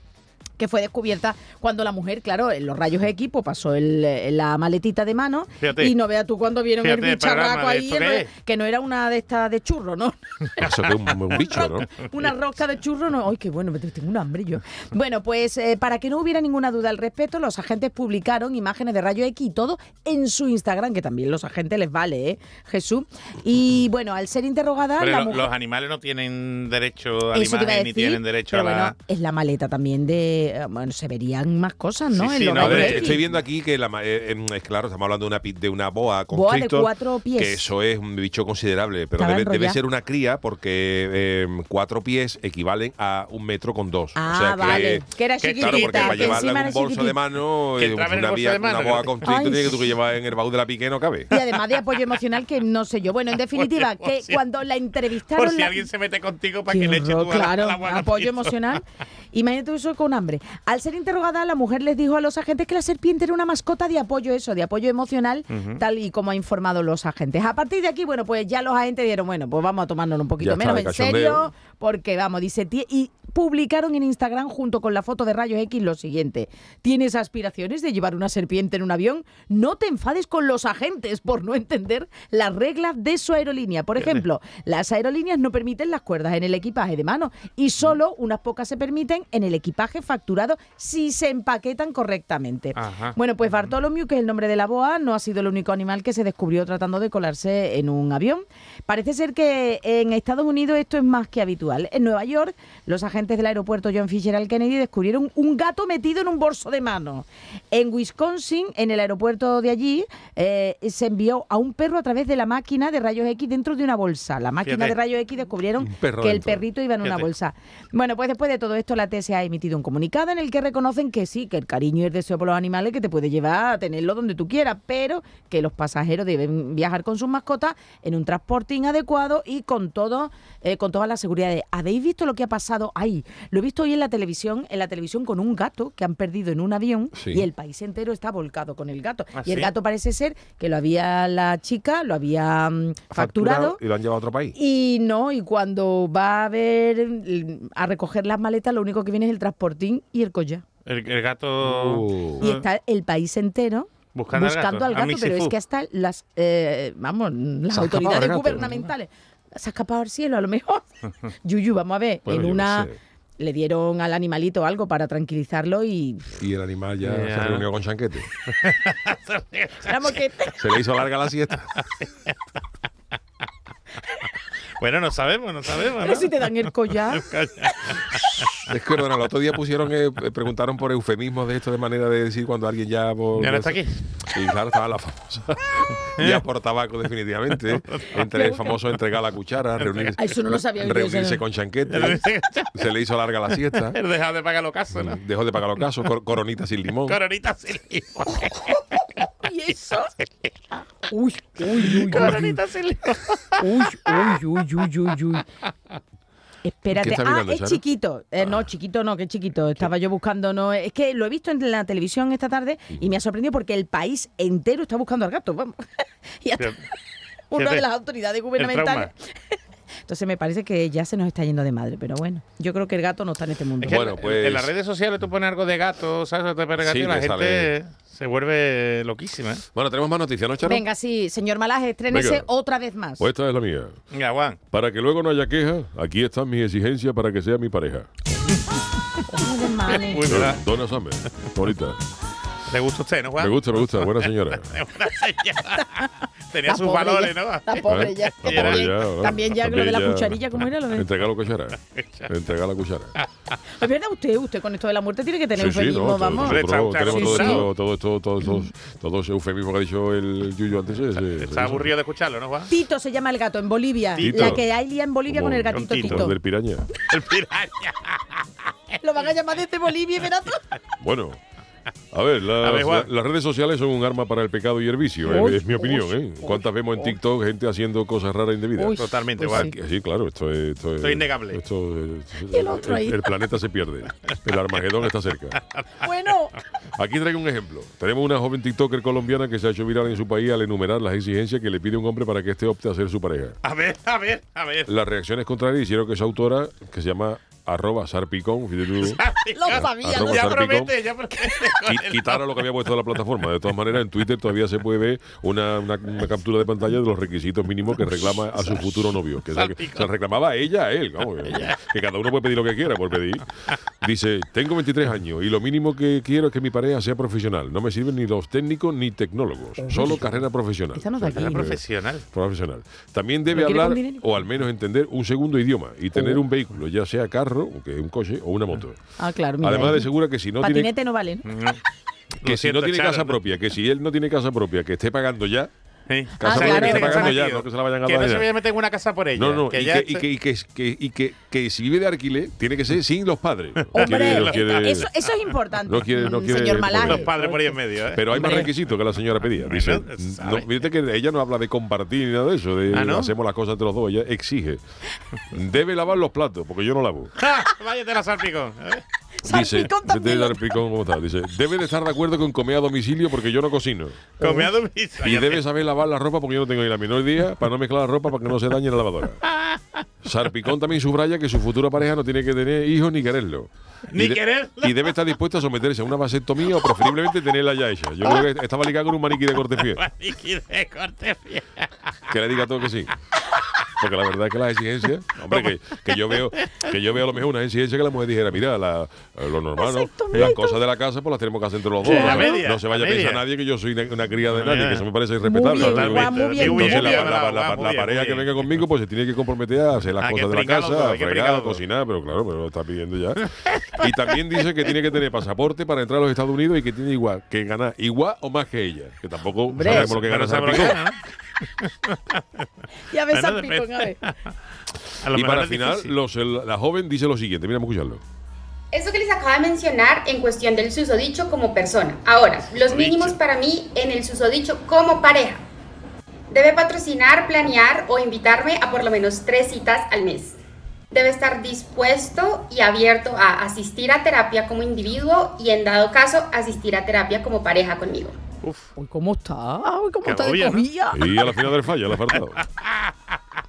Speaker 2: que fue descubierta cuando la mujer, claro, en los rayos X, pues pasó el, eh, la maletita de mano
Speaker 3: Fíjate.
Speaker 2: y no veas tú cuando vieron
Speaker 3: Fíjate
Speaker 2: el bicharraco ahí,
Speaker 3: que
Speaker 2: el-
Speaker 3: es.
Speaker 2: que no era una de estas de churro, ¿no?
Speaker 1: Eso que es un, un bicho, ¿no?
Speaker 2: Una rosca de churro, no. Ay, qué bueno, me tengo un hambre yo. Bueno, pues eh, para que no hubiera ninguna duda al respecto, los agentes publicaron imágenes de rayo X y todo en su Instagram, que también los agentes les vale, ¿eh? Jesús. Y bueno, al ser interrogada,
Speaker 3: Pero
Speaker 2: la
Speaker 3: lo-
Speaker 2: mujer-
Speaker 3: los animales no tienen derecho a la imagen ni tienen derecho
Speaker 2: pero
Speaker 3: a la.
Speaker 2: bueno, es la maleta también de... eh, Bueno, se verían más cosas, ¿no?
Speaker 3: Sí,
Speaker 2: En
Speaker 3: sí,
Speaker 2: los
Speaker 3: no,
Speaker 1: ver, estoy viendo aquí que la, ma- eh, em, es claro, estamos hablando de una, pi- de una boa con
Speaker 2: Boa de cuatro pies.
Speaker 1: que eso es un bicho considerable, pero debe, debe ser una cría porque em, cuatro pies equivalen a un metro con dos.
Speaker 2: Ah,
Speaker 1: o sea que,
Speaker 2: vale. Que era
Speaker 3: que-
Speaker 2: chiquitita.
Speaker 1: Claro, porque para
Speaker 2: que
Speaker 1: llevarla en
Speaker 2: era
Speaker 1: un bolso de mano, eh, una, vía-
Speaker 3: de mano,
Speaker 1: una boa constrictor tiene que tú que llevar en el baúl de la pique no cabe.
Speaker 2: Y además de apoyo emocional que no sé yo. Bueno, en definitiva, que cuando la entrevistaron...
Speaker 3: Por si
Speaker 2: la-
Speaker 3: alguien se mete contigo para que le eche la-
Speaker 2: claro, apoyo emocional. Imagínate eso con hambre. Al ser interrogada, la mujer les dijo a los agentes que la serpiente era una mascota de apoyo, eso, de apoyo emocional, tal y como ha informado los agentes. A partir de aquí, bueno, pues ya los agentes dijeron, bueno, pues vamos a tomárnoslo un poquito
Speaker 1: Ya
Speaker 2: menos en serio, porque vamos, dice, "Tie- y publicaron en Instagram junto con la foto de rayos X lo siguiente. ¿Tienes aspiraciones de llevar una serpiente en un avión? No te enfades con los agentes por no entender las reglas de su aerolínea. Por ejemplo, las aerolíneas no permiten las cuerdas en el equipaje de mano y solo unas pocas se permiten en el equipaje facturado si se empaquetan correctamente.
Speaker 3: Ajá.
Speaker 2: Bueno, pues Bartholomew, que es el nombre de la boa, no ha sido el único animal que se descubrió tratando de colarse en un avión. Parece ser que en Estados Unidos esto es más que habitual. En Nueva York, los agentes del aeropuerto John Fisher Kennedy descubrieron un gato metido en un bolso de mano. En Wisconsin, en el aeropuerto de allí, eh, se envió a un perro a través de la máquina de rayos X dentro de una bolsa. La máquina
Speaker 3: Fíjate.
Speaker 2: de rayos X descubrieron que el perrito iba en una bolsa. Bueno, pues después de todo esto, la TSA ha emitido un comunicado en el que reconocen que sí, que el cariño y el deseo por los animales que te puede llevar a tenerlo donde tú quieras, pero que los pasajeros deben viajar con sus mascotas en un transporting adecuado y con todo, eh, con toda la seguridad. ¿Habéis visto lo que ha pasado Lo he visto hoy en la televisión, en la televisión con un gato que han perdido en un avión
Speaker 1: Sí.
Speaker 2: y el país entero está volcado con el gato.
Speaker 3: ¿Ah,
Speaker 2: y el
Speaker 3: sí?
Speaker 2: gato parece ser que lo había la chica, lo había mm, facturado
Speaker 1: y lo han llevado a otro país.
Speaker 2: y no, y cuando va a ver a recoger las maletas, lo único que viene es el transportín y el collar.
Speaker 3: El, el gato.
Speaker 1: Uh.
Speaker 2: Y está el país entero
Speaker 3: Buscando al gato,
Speaker 2: al pero es que hasta las, eh, vamos, las autoridades
Speaker 1: gato.
Speaker 2: gubernamentales se ha escapado al cielo, a lo mejor. Yuyu, vamos a ver,
Speaker 1: Bueno,
Speaker 2: en una le dieron al animalito algo para tranquilizarlo y
Speaker 1: Y el animal ya se reunió con Chanquete. Se le hizo larga la siesta.
Speaker 3: Bueno, no sabemos, no sabemos.
Speaker 2: pero
Speaker 3: ¿no?
Speaker 2: si te dan el collar.
Speaker 1: Es que, bueno, el otro día pusieron, eh, eh, preguntaron por eufemismos de esto de manera de decir cuando alguien ya... por-
Speaker 3: Ya no está aquí.
Speaker 1: Y claro, estaba la famosa. ya por tabaco, definitivamente. Entre el famoso entregar la cuchara, reunirse,
Speaker 2: Ah, eso no lo sabía
Speaker 1: reunirse con Chanquete. Se le hizo larga la siesta.
Speaker 3: El dejar de pagar los casos, ¿no?
Speaker 1: Dejó de pagar los casos, cor- coronita sin limón.
Speaker 3: Coronita sin limón.
Speaker 2: ¿Y eso? Uy, uy, uy, uy.
Speaker 3: Coronita se le-
Speaker 2: Uy, uy, uy, uy, uy, uy. Espérate,
Speaker 1: ¿Qué está
Speaker 2: ah,
Speaker 1: mirando,
Speaker 2: es
Speaker 1: Charo?
Speaker 2: chiquito. Eh, no, chiquito no, que chiquito. Estaba yo buscando, no. Es que lo he visto en la televisión esta tarde y me ha sorprendido porque el país entero está buscando al gato. Vamos. y hasta una de las autoridades gubernamentales. Entonces me parece que ya se nos está yendo de madre, pero bueno, yo creo que el gato no está en este mundo.
Speaker 3: Es que
Speaker 1: Bueno,
Speaker 3: en-
Speaker 1: pues-
Speaker 3: En las redes sociales tú pones algo de gato, ¿sabes? Te pones gato
Speaker 1: Sí,
Speaker 3: y la gente se vuelve loquísima. ¿eh?
Speaker 1: Bueno, tenemos más noticias, ¿no, Charo?
Speaker 2: Venga, sí, señor Malaje, estrénese
Speaker 1: Venga.
Speaker 2: otra vez más.
Speaker 1: Pues esta es la mía.
Speaker 3: Venga, Juan.
Speaker 1: Para que luego no haya queja, aquí están mis exigencias para que sea mi pareja.
Speaker 2: Joder, mane.
Speaker 3: Uy, ¿verdad?
Speaker 1: Donna Summer, bonita.
Speaker 3: ¿Le gusta usted, no, Juan?
Speaker 1: Me gusta, me gusta, buena señora.
Speaker 3: Una señora. Tenía
Speaker 2: La
Speaker 3: sus valores,
Speaker 2: ya,
Speaker 3: ¿no?
Speaker 2: La pobre
Speaker 1: ¿Eh?
Speaker 2: ya.
Speaker 1: La pobre
Speaker 2: También,
Speaker 1: ya, ¿no?
Speaker 2: también ya lo de la cucharilla, ¿cómo era lo de?
Speaker 1: Entrega la cuchara. Entrega la cuchara.
Speaker 2: Es verdad, usted, usted con esto de la muerte tiene que tener
Speaker 1: no,
Speaker 2: vamos.
Speaker 1: Tenemos todos esos, todo ese eufemismo que ha dicho el Yuyo antes.
Speaker 3: Está aburrido de escucharlo, ¿no, Juan?
Speaker 2: Tito se llama el gato en Bolivia.
Speaker 1: Tito.
Speaker 2: La que hay lía en Bolivia con el gatito
Speaker 3: Tito.
Speaker 1: Del piraña.
Speaker 3: El piraña.
Speaker 2: Lo van a llamar desde Bolivia verás.
Speaker 1: Bueno. A ver, las,
Speaker 3: A ver, Juan.
Speaker 1: la- las redes sociales son un arma para el pecado y el vicio,
Speaker 2: Uy,
Speaker 1: es mi opinión.
Speaker 2: uy,
Speaker 1: ¿eh? ¿Cuántas vemos en TikTok gente haciendo cosas raras e indebidas?
Speaker 2: Uy,
Speaker 3: Totalmente,
Speaker 2: pues
Speaker 3: Juan.
Speaker 2: sí.
Speaker 1: Sí, claro, esto es. Esto,
Speaker 3: Esto es innegable.
Speaker 1: Esto,
Speaker 2: Y el otro ahí.
Speaker 1: el planeta se pierde. El Armagedón está cerca.
Speaker 2: Bueno,
Speaker 1: Aquí traigo un ejemplo. Tenemos una joven TikToker colombiana que se ha hecho viral en su país al enumerar las exigencias que le pide un hombre para que éste opte a ser su pareja.
Speaker 3: A ver, a ver, a ver.
Speaker 1: Las reacciones contrarias hicieron que su autora, que se llama arroba sarpicón, fíjate tú,
Speaker 2: lo sabía.
Speaker 1: Arroba
Speaker 3: Ya
Speaker 1: Sarpicón.
Speaker 3: promete, ya promete.
Speaker 1: qui- quitara lo que había puesto en la plataforma. De todas maneras, en Twitter todavía se puede ver una, una- una captura de pantalla de los requisitos mínimos que reclama a su futuro novio. Que se, se reclamaba a ella, a él. vamos, que, cada uno puede pedir lo que quiera por pedir. Dice, tengo 23 años y lo mínimo que quiero es que mi pareja sea profesional. No me sirven ni los técnicos ni tecnólogos. Solo carrera profesional.
Speaker 2: Esta no aquí.
Speaker 3: Profesional.
Speaker 1: Profesional. También debe
Speaker 2: ¿Lo quiere
Speaker 1: hablar o al menos entender un segundo idioma y tener un vehículo, ya sea carro, que es un coche, o una moto.
Speaker 2: Ah, claro, mira.
Speaker 1: Además, le asegura que si no tiene
Speaker 2: Patinete no vale. ¿no?
Speaker 1: que
Speaker 3: Lo
Speaker 1: si no tiene
Speaker 3: Charo,
Speaker 1: casa propia, que si él no tiene casa propia, que esté pagando ya,
Speaker 3: Sí.
Speaker 1: Casa
Speaker 2: que
Speaker 3: tiene
Speaker 2: esté
Speaker 3: casa
Speaker 1: pagando ya, no que se la vayan a
Speaker 3: Que no se
Speaker 1: ya.
Speaker 3: vaya a meter en una casa por ella.
Speaker 1: no, no, y
Speaker 3: ya
Speaker 1: que, y, que, y, que, que- y que- que si vive de alquiler, tiene que ser sin los padres. No
Speaker 2: Hombre,
Speaker 1: quiere- no quiere-
Speaker 2: eso, eso es importante.
Speaker 1: no quiere- no
Speaker 2: mm,
Speaker 1: quiere
Speaker 2: señor
Speaker 1: poner-
Speaker 2: Malaje.
Speaker 3: Los padres por ahí en medio, ¿eh?
Speaker 1: Pero hay más requisitos que la señora pedía. Dice, no, que ella no habla de compartir ni nada de eso, de
Speaker 3: Ah, ¿no?
Speaker 1: hacemos las cosas entre los dos. Ella exige. Debe lavar los platos, porque yo no lavo.
Speaker 3: ¡Ja! Váyate la salpicón. ¿eh?
Speaker 1: Dice,
Speaker 2: Salpicón también.
Speaker 1: Dice, Salpicón, ¿cómo está? Dice, debe de estar de acuerdo con comer a domicilio porque yo no cocino.
Speaker 3: Come a domicilio.
Speaker 1: Y debe saber lavar la ropa porque yo no tengo ni la menor idea para no mezclar la ropa para que no se dañe la lavadora. Sarpicón también subraya que su futura pareja no tiene que tener hijos ni quererlo.
Speaker 3: Ni
Speaker 1: Y de-. Y debe estar dispuesta a someterse a una vasectomía o preferiblemente tenerla ya hecha. Yo creo que estaba ligada con un maniquí de corte fiel.
Speaker 3: Maniquí de corte fiel.
Speaker 1: Que le diga todo que sí. Porque la verdad es que las exigencias, hombre, que, que yo veo que yo veo a lo mejor una exigencia que la mujer dijera, mira, la- lo normal, las cosas de la casa pues las tenemos que hacer entre los dos.
Speaker 3: La
Speaker 1: ¿no?
Speaker 3: media,
Speaker 1: no se vaya a pensar nadie que yo soy una, una cría de nadie, que eso me parece
Speaker 2: Muy
Speaker 1: irrespetable. Entonces, la, pareja que venga conmigo, pues se tiene que comprometer a hacer las
Speaker 3: que
Speaker 1: cosas de la casa,
Speaker 3: todo,
Speaker 1: a fregar, a cocinar, pero claro, pero lo está pidiendo ya. Y también dice que tiene que tener pasaporte para entrar a los Estados Unidos y que tiene igual que ganar igual o más que ella. Que tampoco
Speaker 2: Hombre,
Speaker 1: sabemos lo que gana
Speaker 2: Ya ves Salpicón,
Speaker 3: depende.
Speaker 2: a ver.
Speaker 1: Y para el final,
Speaker 3: difícil.
Speaker 1: los, el- la joven dice lo siguiente, mira, vamos a escucharlo.
Speaker 6: Eso que les acabo de mencionar en cuestión del susodicho como persona. Ahora, los mínimos para mí en el susodicho como pareja. Debe patrocinar, planear o invitarme a por lo menos tres citas al mes. Debe estar dispuesto y abierto a asistir a terapia como individuo y en dado caso asistir a terapia como pareja conmigo.
Speaker 3: Uf.
Speaker 2: Uy, ¿cómo está? Uy, ¿cómo
Speaker 3: Qué
Speaker 2: está de
Speaker 3: ¿no?
Speaker 2: cogida?
Speaker 1: Y a la final del fallo, le ha faltado.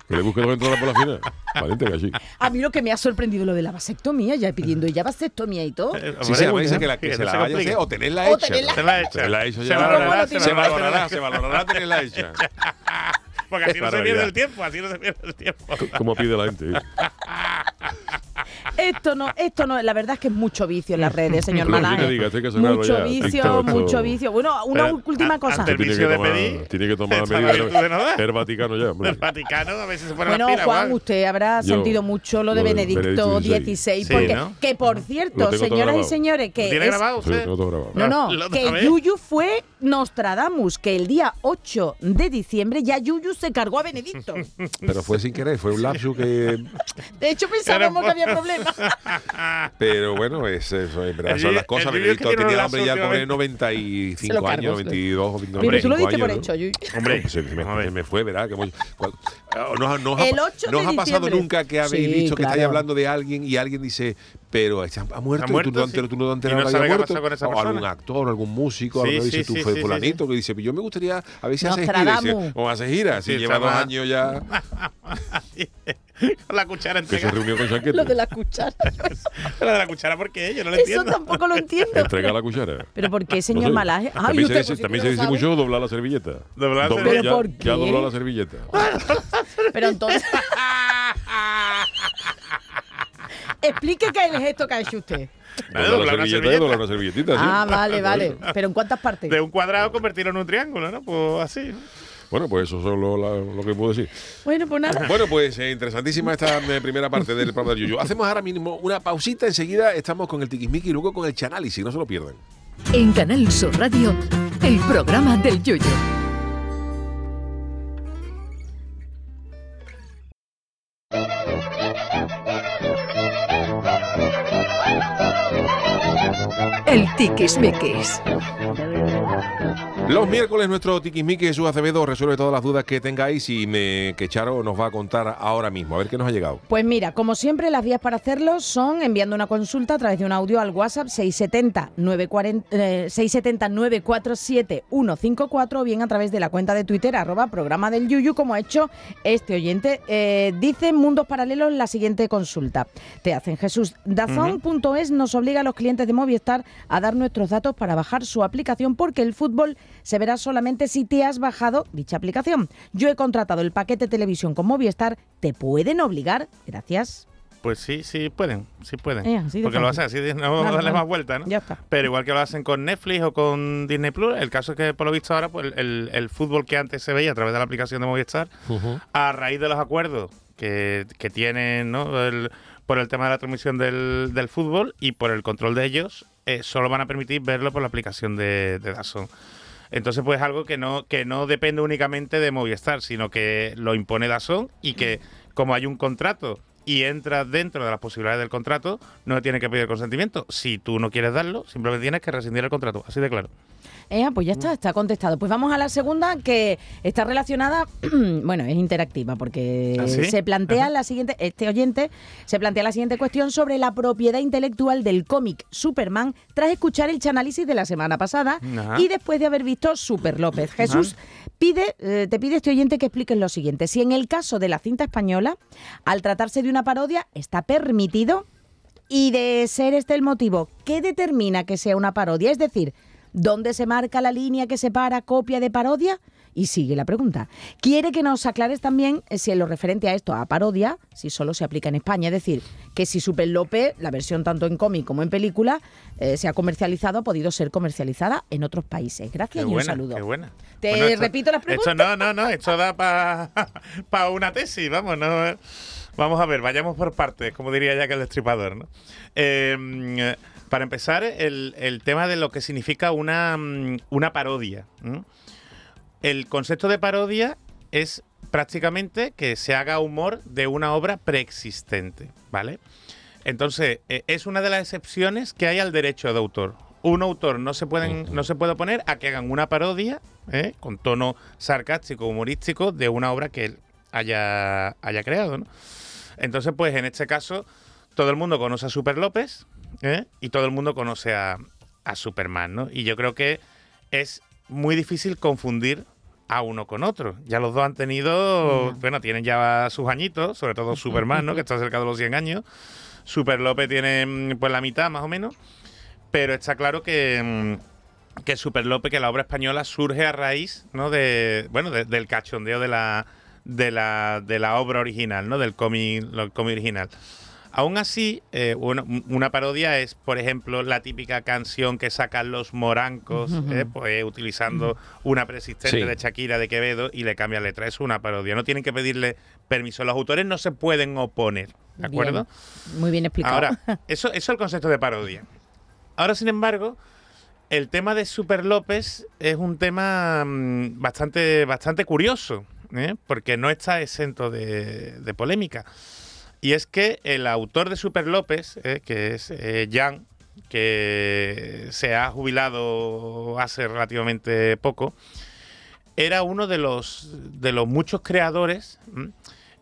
Speaker 1: Que le busque dos entradas por la final. Valiente que así.
Speaker 2: A mí lo que me ha sorprendido lo de la vasectomía, ya pidiendo ella vasectomía y todo.
Speaker 3: Eh,
Speaker 1: Sí, se llama, dice que, la, que se
Speaker 3: no
Speaker 1: la
Speaker 3: se
Speaker 1: vaya a hacer o tenerla
Speaker 2: O
Speaker 1: hecha.
Speaker 2: tenerla-
Speaker 3: Se la ha hecho.
Speaker 1: Se la
Speaker 3: Se
Speaker 1: ya.
Speaker 2: Se
Speaker 1: Se valorará, se valorará tenerla hecha.
Speaker 3: Porque así no se pierde el tiempo, así no se pierde el tiempo.
Speaker 1: Como pide la gente. ¿eh?
Speaker 2: Esto no, esto no, la verdad es que es mucho vicio en las redes, señor
Speaker 1: sí
Speaker 2: Malaje. mucho
Speaker 1: ya.
Speaker 2: vicio,
Speaker 1: TikTok,
Speaker 2: mucho vicio. Bueno, una
Speaker 3: Pero,
Speaker 2: última
Speaker 3: a-
Speaker 2: cosa.
Speaker 1: Tiene que
Speaker 3: de
Speaker 1: tomar,
Speaker 3: pedir,
Speaker 1: tiene que tomar medidas. El Vaticano ya, hombre.
Speaker 3: El Vaticano, a ver si se pone
Speaker 2: Bueno, Juan,
Speaker 3: Juan.
Speaker 2: usted habrá
Speaker 1: Yo-
Speaker 2: sentido mucho lo de Benedicto XVI,
Speaker 3: Sí,
Speaker 2: porque
Speaker 3: ¿no?
Speaker 2: que por cierto, señoras y señores, que
Speaker 3: ¿Tiene
Speaker 2: es-
Speaker 3: grabado
Speaker 1: Sí,
Speaker 3: usted?
Speaker 1: tengo todo grabado.
Speaker 2: no, no, que. Yuyu fue Nostradamus, que el día 8 de diciembre ya Yuyu se cargó a Benedicto.
Speaker 1: Pero fue sin querer, fue un lapsus que.
Speaker 2: De hecho pensábamos que había problemas.
Speaker 1: Pero bueno, es, eso, es verdad, son las cosas. Benedicto
Speaker 3: es que tiene
Speaker 1: tenía hambre ya
Speaker 3: últimamente.
Speaker 1: 95
Speaker 2: Se lo
Speaker 1: años,
Speaker 2: cargó,
Speaker 1: 22 o 25
Speaker 2: Mira, tú lo diste
Speaker 1: años.
Speaker 2: por
Speaker 1: ¿no?
Speaker 2: hecho, Yuyu.
Speaker 3: Hombre,
Speaker 1: Se, me, fue, ¿verdad? Que hemos- cual- ¿Nos, nos ha,
Speaker 2: El 8
Speaker 1: nos
Speaker 2: de
Speaker 1: ha pasado nunca que habéis
Speaker 2: Sí,
Speaker 1: dicho que estáis hablando de alguien y alguien dice, pero ha muerto,
Speaker 3: Ha
Speaker 1: y
Speaker 3: muerto,
Speaker 1: tú no,
Speaker 3: sí.
Speaker 1: te- tú no enteras
Speaker 3: no
Speaker 1: que haya
Speaker 3: sabe qué ha
Speaker 1: muerto?
Speaker 3: con esa
Speaker 1: o algún actor, algún músico,
Speaker 3: Sí, sí,
Speaker 1: dice tú
Speaker 3: sí,
Speaker 1: fue
Speaker 3: sí,
Speaker 1: fulanito, que dice, yo me gustaría a ver si hace gira. Y
Speaker 2: Nostradamus.
Speaker 1: dice, O hace gira, si lleva dos años ya
Speaker 3: Con la cuchara
Speaker 1: que se
Speaker 3: entregada.
Speaker 1: reunió con Sanquete.
Speaker 2: Lo de la cuchara.
Speaker 3: Lo de la cuchara, ¿por qué? Yo no lo
Speaker 2: Eso
Speaker 3: entiendo.
Speaker 2: tampoco lo entiendo.
Speaker 1: Entrega la cuchara.
Speaker 2: Pero ¿por qué,
Speaker 1: No
Speaker 2: señor
Speaker 1: sé.
Speaker 2: Malaje? Ay,
Speaker 1: También
Speaker 2: usted,
Speaker 1: se dice,
Speaker 2: pues,
Speaker 1: también se dice mucho doblar la servilleta.
Speaker 3: Doblar la servilleta.
Speaker 1: ya,
Speaker 2: ¿Pero por
Speaker 1: ya
Speaker 2: qué?
Speaker 1: dobló la servilleta.
Speaker 2: Pero entonces. Explique qué es el gesto que ha hecho usted.
Speaker 3: Vale,
Speaker 1: Doblar
Speaker 3: doblar
Speaker 1: la
Speaker 3: una
Speaker 1: servilleta,
Speaker 3: servilleta.
Speaker 1: doblar una servilletita. sí.
Speaker 2: Ah, vale, vale. Pero ¿en cuántas partes?
Speaker 3: De un cuadrado convertirlo en un triángulo, ¿no? Pues así. ¿no?
Speaker 1: Bueno, pues eso es lo, que puedo decir.
Speaker 2: Bueno, pues nada.
Speaker 1: Bueno, pues eh, interesantísima esta eh, primera parte del programa del Yuyu. Hacemos ahora mismo una pausita, enseguida estamos con el tiquismiqui y luego con el chanálisis, no se lo pierdan.
Speaker 4: En Canal Sur Radio, el programa del Yoyo. El Tiquismiquis.
Speaker 1: Los miércoles nuestro tiquismiqui Jesús Acevedo resuelve todas las dudas que tengáis y me, que Charo nos va a contar ahora mismo. A ver qué nos ha llegado.
Speaker 2: Pues mira, como siempre, las vías para hacerlo son enviando una consulta a través de un audio al WhatsApp 670-940, eh, 670-947-154 o bien a través de la cuenta de Twitter, arroba programa del Yuyu, como ha hecho este oyente. Eh, dice Mundos Paralelos la siguiente consulta. Te hacen Jesús. Dazón.es nos obliga a los clientes de Movistar a dar nuestros datos para bajar su aplicación porque el fútbol se verá solamente si te has bajado dicha aplicación. Yo he contratado el paquete televisión con Movistar. ¿Te pueden obligar? Gracias.
Speaker 3: Pues sí, sí pueden, sí pueden.
Speaker 2: Eh,
Speaker 3: Porque lo hacen así, no
Speaker 2: Nada,
Speaker 3: darle
Speaker 2: nada.
Speaker 3: más vuelta, ¿no?
Speaker 2: Ya está.
Speaker 3: Pero igual que lo hacen con Netflix o con Disney Plus, el caso es que por lo visto ahora pues, el, el fútbol que antes se veía a través de la aplicación de Movistar, a raíz de los acuerdos que, que tienen ¿no? El- por el tema de la transmisión del, del fútbol y por el control de ellos, eh, solo van a permitir verlo por la aplicación de, de. Entonces, pues algo que no, que no depende únicamente de Movistar, sino que lo impone DAZN y que como hay un contrato y entras dentro de las posibilidades del contrato, no tiene que pedir consentimiento. Si tú no quieres darlo, simplemente tienes que rescindir el contrato. Así de claro.
Speaker 2: Eh, pues ya está, está contestado. Pues vamos a la segunda que está relacionada, bueno, es interactiva porque
Speaker 3: ¿Ah, sí?
Speaker 2: se plantea
Speaker 3: Ajá.
Speaker 2: la siguiente, este oyente se plantea la siguiente cuestión sobre la propiedad intelectual del cómic Superman tras escuchar el análisis de la semana pasada
Speaker 3: Ajá.
Speaker 2: y después de haber visto Super López. Jesús pide, eh, te pide este oyente que expliques lo siguiente. Si en el caso de la cinta española, al tratarse de una parodia, está permitido y de ser este el motivo, ¿qué determina que sea una parodia? Es decir, ¿dónde se marca la línea que separa copia de parodia? Y sigue la pregunta. Quiere que nos aclares también eh, si en lo referente a esto, a parodia, si solo se aplica en España. Es decir, que si Super López, la versión tanto en cómic como en película, eh, se ha comercializado, ha podido ser comercializada en otros países. Gracias
Speaker 3: Qué
Speaker 2: y
Speaker 3: buena,
Speaker 2: un saludo.
Speaker 3: qué buena.
Speaker 2: Te
Speaker 3: Bueno, esto-
Speaker 2: repito las preguntas.
Speaker 3: Esto no, no, no, esto da para una tesis, vamos, no. eh. Vamos a ver, vayamos por partes, como diría ya que el destripador, ¿no? Eh, para empezar, el, el tema de lo que significa una, mm, una parodia. El concepto de parodia es prácticamente que se haga humor de una obra preexistente, ¿vale? Entonces, eh, es una de las excepciones que hay al derecho de autor. Un autor no se, pueden, no se puede oponer a que hagan una parodia ¿eh? con tono sarcástico, humorístico, de una obra que él haya, haya creado. ¿no? Entonces, pues en este caso, todo el mundo conoce a Super López ¿eh? y todo el mundo conoce a, a Superman. ¿no? Y yo creo que es muy difícil confundir a uno con otro. Ya los dos han tenido, bueno, tienen ya sus añitos, sobre todo Superman, ¿no? que está cerca de los 100 años. Super López tiene mm, pues la mitad más o menos. Pero está claro que, mm, que Super López, que la obra española surge a raíz, ¿no? De, bueno, de- del cachondeo de la, de la, de la obra original, ¿no? Del cómic, cómic original. Aún así, eh, una, una parodia es, por ejemplo, la típica canción que sacan los morancos, eh, pues, utilizando una preexistente
Speaker 1: Sí.
Speaker 3: de Shakira de Quevedo y le cambian letra. Es una parodia. No tienen que pedirle permiso. Los autores no se pueden oponer. ¿De acuerdo?
Speaker 2: Bien, muy bien explicado.
Speaker 3: Ahora, eso, eso es el concepto de parodia. Ahora, sin embargo, el tema de Super López es un tema mm, bastante, bastante curioso, ¿eh? porque no está exento de, de polémica. Y es que el autor de Super López, eh, que es eh, Jan, que se ha jubilado hace relativamente poco, era uno de los, de los muchos creadores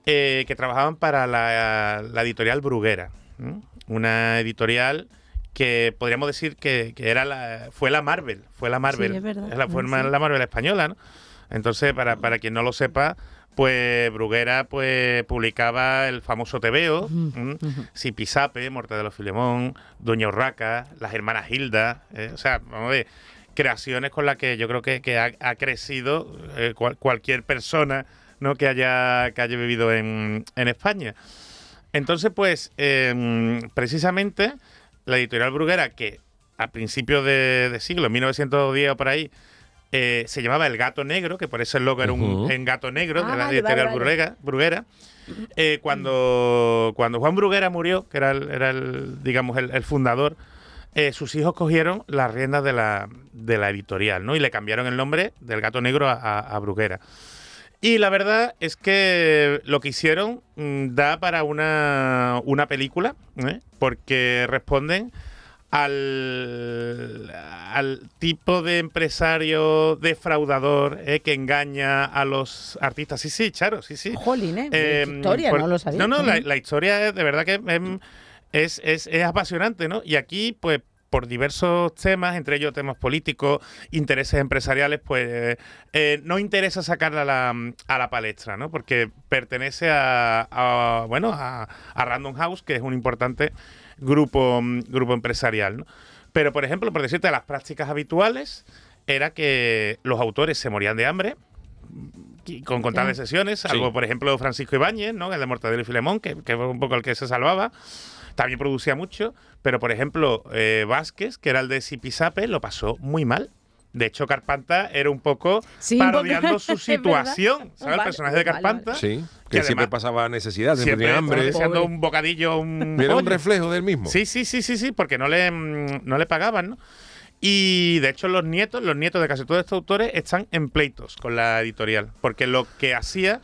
Speaker 3: eh, que trabajaban para la, la editorial Bruguera. ¿m? Una editorial que podríamos decir que, que era la, fue la Marvel, fue la Marvel,
Speaker 2: es verdad.
Speaker 3: la, fue
Speaker 2: Sí.
Speaker 3: la Marvel española, ¿no? Entonces, para, para quien no lo sepa, pues Bruguera pues publicaba el famoso TVO, ¿m? Sipisape, Mortadelo Filemón, Doña Urraca, las hermanas Hilda, eh, o sea, vamos a ver, creaciones con las que yo creo que, que ha, ha crecido eh, cual- cualquier persona ¿no? que, haya, que haya vivido en, en España. Entonces, pues, eh, precisamente la editorial Bruguera, que a principios de, de siglo, en 1910 o por ahí, eh, se llamaba El Gato Negro, que por eso el logo era un, gato negro
Speaker 2: Ah,
Speaker 3: de la
Speaker 2: vale,
Speaker 3: editorial
Speaker 2: vale, vale.
Speaker 3: Bruguera, Bruguera. Eh, cuando, cuando Juan Bruguera murió, que era el, era el, digamos, el, el fundador, eh, sus hijos cogieron las riendas de la, de la editorial, ¿no? Y le cambiaron el nombre del gato negro a, a- a Bruguera. Y la verdad es que lo que hicieron mm, da para una, una película, ¿eh? porque responden al, al tipo de empresario defraudador ¿eh? que engaña a los artistas. Sí, sí, Charo, sí, sí.
Speaker 2: Jolín, ¿eh?
Speaker 3: Eh,
Speaker 2: historia,
Speaker 3: por-
Speaker 2: no lo sabía.
Speaker 3: No, no, la historia es de verdad que em, es, es, es apasionante, ¿no? Y aquí, pues, por diversos temas, entre ellos temas políticos, intereses empresariales, pues eh, no interesa sacarla a la, a la palestra, ¿no? Porque pertenece a, a, bueno, a, a Random House, que es un importante grupo, mm, grupo empresarial, ¿no? Pero, por ejemplo, por decirte, las prácticas habituales era que los autores se morían de hambre, con contadas
Speaker 2: Ya.
Speaker 3: sesiones, algo por ejemplo Francisco Ibáñez, ¿no? el de Mortadelo y Filemón, que, que fue un poco el que se salvaba. También producía mucho, pero por ejemplo eh, Vázquez, que era el de Sipisape, lo pasó muy mal. De hecho, Carpanta era un poco
Speaker 2: Sí,
Speaker 3: parodiando su situación. ¿Sabes? el personaje de
Speaker 2: vale,
Speaker 3: Carpanta.
Speaker 1: Sí, que,
Speaker 3: Que
Speaker 1: siempre
Speaker 3: además-
Speaker 1: pasaba necesidad, siempre,
Speaker 3: Siempre
Speaker 1: tenía hambre.
Speaker 2: Pobre.
Speaker 3: un bocadillo, un
Speaker 1: Era un reflejo del mismo.
Speaker 3: Sí, sí, sí, sí, sí, porque no le, mm, no le pagaban, ¿no? Y de hecho los nietos, los nietos de casi todos estos autores están en pleitos con la editorial, porque lo que hacía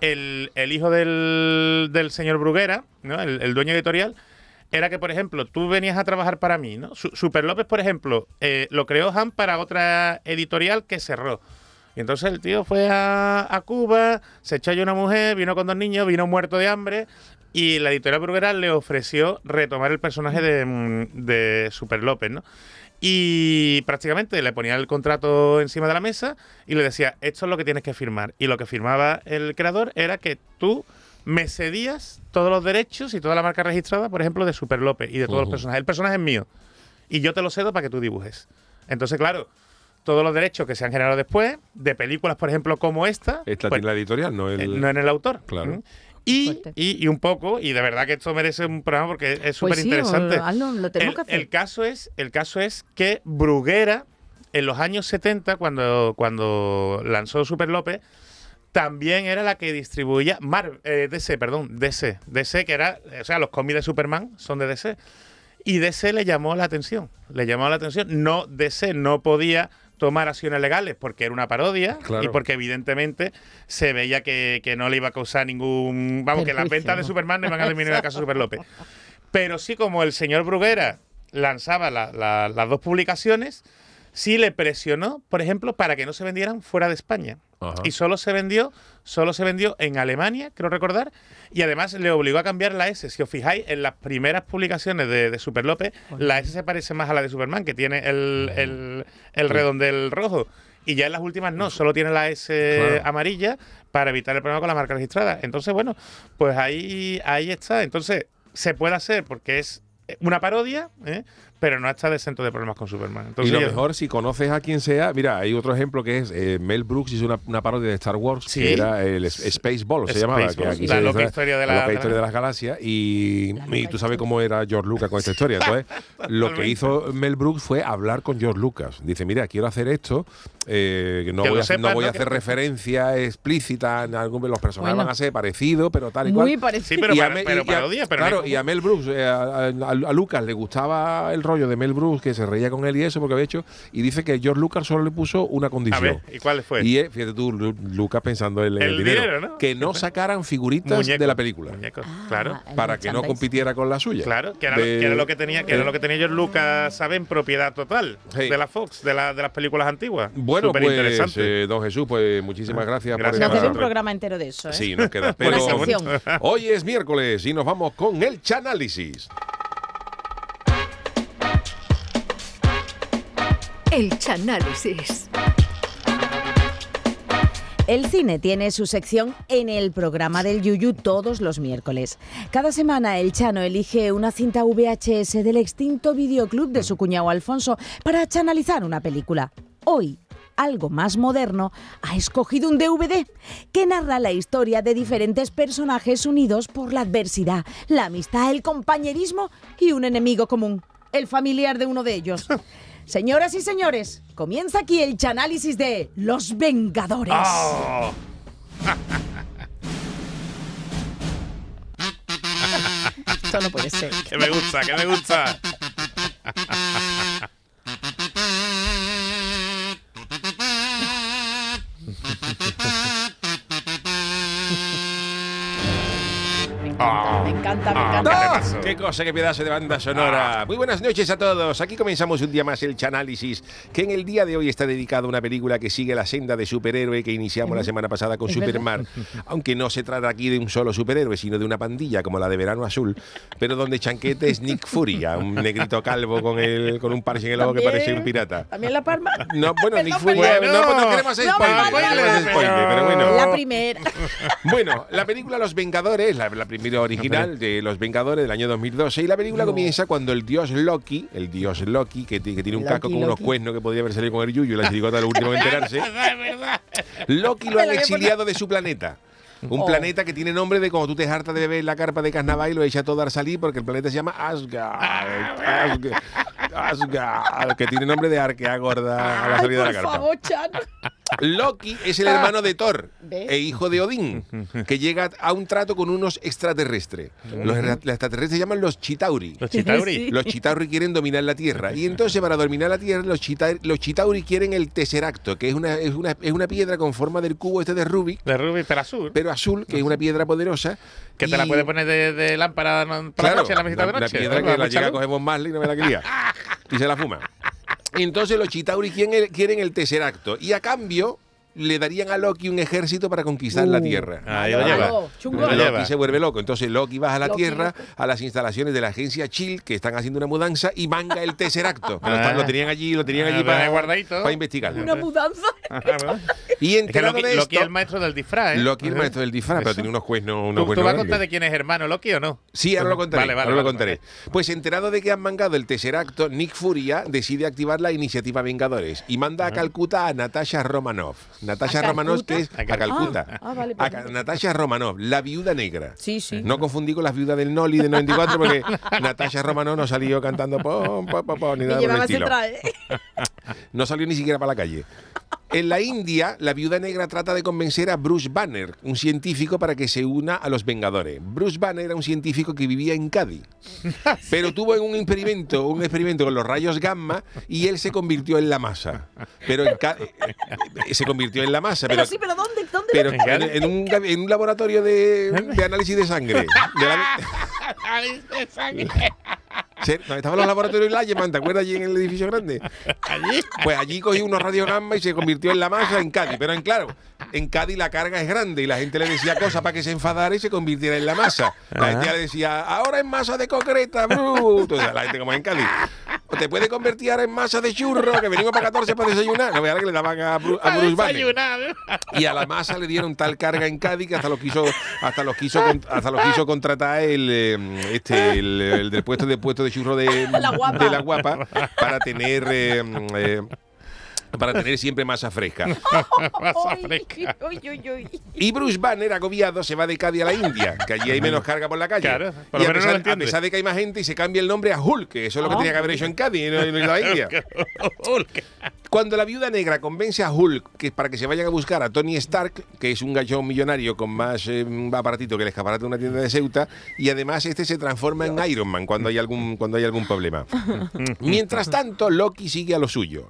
Speaker 3: el, el hijo del, del señor Bruguera, ¿no? el, el dueño editorial, era que, por ejemplo, tú venías a trabajar para mí, ¿no? Su- Super López, por ejemplo, eh, lo creó Han para otra editorial que cerró. Y entonces el tío fue a, a Cuba, se echó allí una mujer, vino con dos niños, vino muerto de hambre y la editorial Bruguera le ofreció retomar el personaje de, mm, de Super López, ¿no? Y prácticamente le ponía el contrato encima de la mesa y le decía, esto es lo que tienes que firmar. Y lo que firmaba el creador era que tú me cedías todos los derechos y toda la marca registrada, por ejemplo, de Super López y de todos los personajes. El personaje es mío. Y yo te lo cedo para que tú dibujes. Entonces, claro, todos los derechos que se han generado después, de películas, por ejemplo, como esta,
Speaker 1: Esta
Speaker 3: pues,
Speaker 1: tiene la editorial, no el.
Speaker 3: eh, no en el autor.
Speaker 1: Claro.
Speaker 3: ¿Mm? Y, y, y un poco, y de verdad que esto merece un programa porque es súper
Speaker 2: Pues sí,
Speaker 3: interesante.
Speaker 2: lo tenemos
Speaker 3: el,
Speaker 2: que hacer.
Speaker 3: el caso es, el caso es que Bruguera, en los años 70, cuando, cuando lanzó Super López, también era la que distribuía Mar, eh, DC, perdón, DC, DC que era, o sea, los cómics de Superman son de DC. Y DC le llamó la atención, le llamó la atención. No, DC no podía tomar acciones legales porque era una parodia
Speaker 1: Claro.
Speaker 3: y porque evidentemente se veía que, que no le iba a causar ningún... Vamos, que las ventas de Superman no iban a disminuir en el caso de Super López. Pero sí, como el señor Bruguera lanzaba la- la- las dos publicaciones, sí le presionó, por ejemplo, para que no se vendieran fuera de España.
Speaker 1: Ajá.
Speaker 3: Y solo se vendió, solo se vendió en Alemania, creo recordar, y además le obligó a cambiar la S. Si os fijáis, en las primeras publicaciones de, de Super López, la S se parece más a la de Superman, que tiene el, el, el redondel rojo. Y ya en las últimas no, solo tiene la S
Speaker 1: Claro.
Speaker 3: amarilla para evitar el problema con la marca registrada. Entonces, bueno, pues ahí, ahí está. Entonces, se puede hacer porque es una parodia, ¿eh? Pero no está exento de problemas con Superman.
Speaker 1: Y
Speaker 3: Entonces,
Speaker 1: lo
Speaker 3: yo-
Speaker 1: mejor, si conoces a quien sea, mira, hay otro ejemplo que es eh, Mel Brooks hizo una, una parodia de Star Wars,
Speaker 3: Sí.
Speaker 1: que era el S- Spaceball, se llamaba. Que
Speaker 3: Spaceballs,
Speaker 1: aquí
Speaker 3: la
Speaker 1: se
Speaker 3: loca
Speaker 1: dice-
Speaker 3: historia de
Speaker 1: la
Speaker 3: la-
Speaker 1: loca historia de las galaxias. Y,
Speaker 2: La
Speaker 1: y tú sabes cómo era George Lucas con esta historia. Entonces, lo que hizo Mel Brooks fue hablar con George Lucas. Dice, mira, quiero hacer esto, eh, no voy,
Speaker 3: lo
Speaker 1: a, hacer- no
Speaker 3: sepas,
Speaker 1: voy a
Speaker 3: ¿no?
Speaker 1: hacer
Speaker 3: Que-
Speaker 1: referencia explícita, en algún, los personajes
Speaker 2: Bueno.
Speaker 1: van a ser parecidos, pero tal y cual.
Speaker 2: Muy parecido.
Speaker 3: Sí, pero,
Speaker 1: Y a
Speaker 3: para-
Speaker 1: Me-
Speaker 3: pero
Speaker 1: y a-
Speaker 3: parodia, pero
Speaker 1: claro,
Speaker 3: no-
Speaker 1: y a Mel Brooks, eh, a, a- a Lucas le gustaba el rollo rollo de Mel Brooks que se reía con él y eso porque había hecho. Y dice que George Lucas solo le puso una
Speaker 3: A
Speaker 1: condición.
Speaker 3: ver, ¿y cuál fue?
Speaker 1: Y es, fíjate tú, Lu- Lucas pensando en el,
Speaker 3: El
Speaker 1: dinero,
Speaker 3: dinero, ¿no?
Speaker 1: que no sacaran figuritas de la película.
Speaker 2: Ah,
Speaker 3: claro.
Speaker 1: Para que no compitiera con la suya.
Speaker 3: Claro, que era,
Speaker 1: De-
Speaker 3: que era lo que tenía, que era lo que tenía George Lucas, ¿saben? Propiedad total de la Fox, de, la, de las películas antiguas.
Speaker 1: Bueno, pues, eh, don Jesús, pues muchísimas gracias,
Speaker 3: Gracias
Speaker 2: Nos
Speaker 1: por
Speaker 2: debe un programa entero de eso, ¿eh?
Speaker 1: Sí, nos queda.
Speaker 2: Una
Speaker 1: Pero
Speaker 2: sección.
Speaker 1: hoy es miércoles y nos vamos con el Chanálisis.
Speaker 4: El Chanálisis.
Speaker 2: El cine tiene su sección en el programa del Yuyu todos los miércoles. Cada semana el Chano elige una cinta VHS del extinto videoclub de su cuñado Alfonso para chanalizar una película. Hoy, algo más moderno, ha escogido un DVD que narra la historia de diferentes personajes unidos por la adversidad, la amistad, el compañerismo y un enemigo común, el familiar de uno de ellos. Señoras y señores, comienza aquí el chanálisis de Los Vengadores.
Speaker 3: ¡Oh!
Speaker 2: Esto no puede ser.
Speaker 3: Que me gusta, que me gusta. Ah.
Speaker 2: Me encanta, me
Speaker 3: Ah,
Speaker 2: encanta.
Speaker 3: ¿qué
Speaker 1: ¡Ah!
Speaker 3: pasó?
Speaker 1: ¡Qué cosa, qué pedazo de banda sonora! Muy buenas noches a todos. Aquí comenzamos un día más el Chanálisis, que en el día de hoy está dedicado a una película que sigue la senda de superhéroe que iniciamos la semana pasada con Superman. Aunque no se trata aquí de un solo superhéroe, sino de una pandilla como la de Verano Azul, pero donde Chanquete es Nick Furia, un negrito calvo con, el, con un parche en el ojo que parece un pirata.
Speaker 2: ¿También La Palma?
Speaker 1: No, bueno, Nick Furia.
Speaker 3: perdón.
Speaker 1: No, pues no queremos hacer
Speaker 2: No,
Speaker 1: spoiler. no pero bueno.
Speaker 2: La primera.
Speaker 1: Bueno, la película Los Vengadores, la, la primera original de Los Vengadores del año 2012, y la película comienza cuando el dios Loki, el dios Loki, que, ti- que tiene un
Speaker 2: Loki,
Speaker 1: casco con unos
Speaker 2: Loki.
Speaker 1: cuernos que podría haber salido con el yuyu la chirigota lo último en enterarse. Loki lo han exiliado de su planeta. Un
Speaker 2: Oh.
Speaker 1: planeta que tiene nombre de cuando tú te hartas de beber la carpa de carnaval y lo echa todo a salir porque el planeta se llama Asgard. Asgard, Asgard, que tiene nombre de arquea gorda a la
Speaker 2: Ay,
Speaker 1: salida de
Speaker 2: por
Speaker 1: la carpa.
Speaker 2: favor, Chano.
Speaker 1: Loki es el hermano de Thor
Speaker 2: ¿Ves?
Speaker 1: e hijo de Odín, que llega a un trato con unos extraterrestres. Los, los extraterrestres se llaman los Chitauri.
Speaker 3: Los Chitauri.
Speaker 2: Sí.
Speaker 1: Los Chitauri quieren dominar la Tierra. Y entonces, para dominar la Tierra, los, Chita- los Chitauri quieren el Tesseracto, que es una, es, una, es una piedra con forma del cubo este de Rubik,
Speaker 3: De Ruby pero azul.
Speaker 1: pero azul, que es una piedra poderosa.
Speaker 3: Que te la
Speaker 1: y-
Speaker 3: puedes poner de, de lámpara por
Speaker 1: Claro,
Speaker 3: la noche, en la visita de noche.
Speaker 1: Una piedra
Speaker 3: ¿no?
Speaker 1: que la
Speaker 3: Mucha
Speaker 1: llega a
Speaker 3: luz.
Speaker 1: coger Bob Marley y no me la quería. Y se la fuma. Entonces los Chitauri quieren el, quieren el Tesseracto. Y a cambio le darían a Loki un ejército para conquistar la Tierra.
Speaker 3: Ahí lo lleva. Lo
Speaker 1: Loki
Speaker 3: lleva.
Speaker 1: se vuelve loco. Entonces Loki baja a la
Speaker 2: Loki,
Speaker 1: Tierra, a las instalaciones de la agencia Chill, que están haciendo una mudanza, y manga el Tesseracto. lo,
Speaker 3: Ah.
Speaker 1: están- lo tenían allí, lo tenían
Speaker 3: Ah,
Speaker 1: allí
Speaker 3: lo
Speaker 1: para,
Speaker 3: guardadito.
Speaker 1: para investigarlo.
Speaker 2: Una mudanza.
Speaker 3: Ah.
Speaker 1: Y
Speaker 3: Es que
Speaker 1: enterado
Speaker 3: Loki,
Speaker 1: de
Speaker 3: Loki es
Speaker 1: esto,
Speaker 3: el maestro del disfraz, ¿eh?
Speaker 1: Loki el maestro del disfraz, pero tiene unos cuernos, unos
Speaker 3: ¿Tú, tú vas a contar de quién es hermano Loki o no?
Speaker 1: Sí, ahora lo contaré.
Speaker 3: Vale, vale,
Speaker 1: ahora lo
Speaker 3: vale,
Speaker 1: contaré. Pues enterado de que han mangado el Tesseracto, Nick Furia decide activar la iniciativa Vengadores y manda a Calcuta a Natasha Romanoff. Natasha
Speaker 2: ¿A
Speaker 1: Romanoff,
Speaker 2: Calcuta?
Speaker 1: que es
Speaker 3: A
Speaker 1: a
Speaker 3: Cal-
Speaker 1: Calcuta.
Speaker 2: Ah, ah, vale,
Speaker 1: A Natasha Romanoff, la viuda negra.
Speaker 2: Sí, sí.
Speaker 1: No confundí con las viudas del Noli de 94 porque Natasha Romanoff no salió cantando pom, pom, pom, pom, ni nada por el estilo. No salió ni siquiera para la calle. En la India, la viuda negra trata de convencer a Bruce Banner, un científico, para que se una a los Vengadores. Bruce Banner era un científico que vivía en Cádiz, pero tuvo un experimento, un experimento con los rayos gamma y él se convirtió en la masa. Pero en eh, se convirtió en la masa,
Speaker 2: Pero
Speaker 1: pero,
Speaker 2: sí, pero ¿dónde? ¿Dónde?
Speaker 1: pero
Speaker 3: En
Speaker 1: en, en un, en un laboratorio de, de análisis de sangre. De la- Se- no, estaban los laboratorios Layeman, ¿te acuerdas allí en el edificio grande?
Speaker 3: Allí.
Speaker 1: Pues allí cogí unos radiogamma y se convirtió en la masa en Cádiz. Pero en claro, en Cádiz la carga es grande y la gente le decía cosas para que se enfadara y se convirtiera en la masa. La gente ya le decía, ahora en masa de concreta, bruto. O sea, la gente como en Cádiz. O te puede convertir ahora en masa de churro, que venimos para 14 para desayunar. No veas que le daban a, Bru- a
Speaker 3: A
Speaker 1: Bruce Banner. Y a la masa le dieron tal carga en Cádiz que hasta los quiso, hasta los quiso, hasta los quiso contratar el, eh, este, el, el del puesto de puesto de churro de
Speaker 2: La guapa.
Speaker 1: de la guapa para tener eh, eh, para tener siempre masa fresca.
Speaker 3: Masa fresca.
Speaker 2: uy, uy, uy.
Speaker 1: Y Bruce Banner, agobiado, se va de Cádiz a la India, que allí hay menos carga por la calle.
Speaker 3: Claro, por
Speaker 1: y
Speaker 3: lo
Speaker 1: a
Speaker 3: menos no lo
Speaker 1: pesar, a
Speaker 3: entiende.
Speaker 1: pesar de que hay más gente, y se cambia el nombre a Hulk, que eso es lo que tenía que haber hecho en Cádiz no en la India.
Speaker 3: Hulk.
Speaker 1: Cuando la viuda negra convence a Hulk que para que se vayan a buscar a Tony Stark, que es un gallón millonario con más eh, aparatito que el escaparate de una tienda de Ceuta, y además este se transforma en Iron Man cuando hay algún, cuando hay algún problema. Mientras tanto, Loki sigue a lo suyo.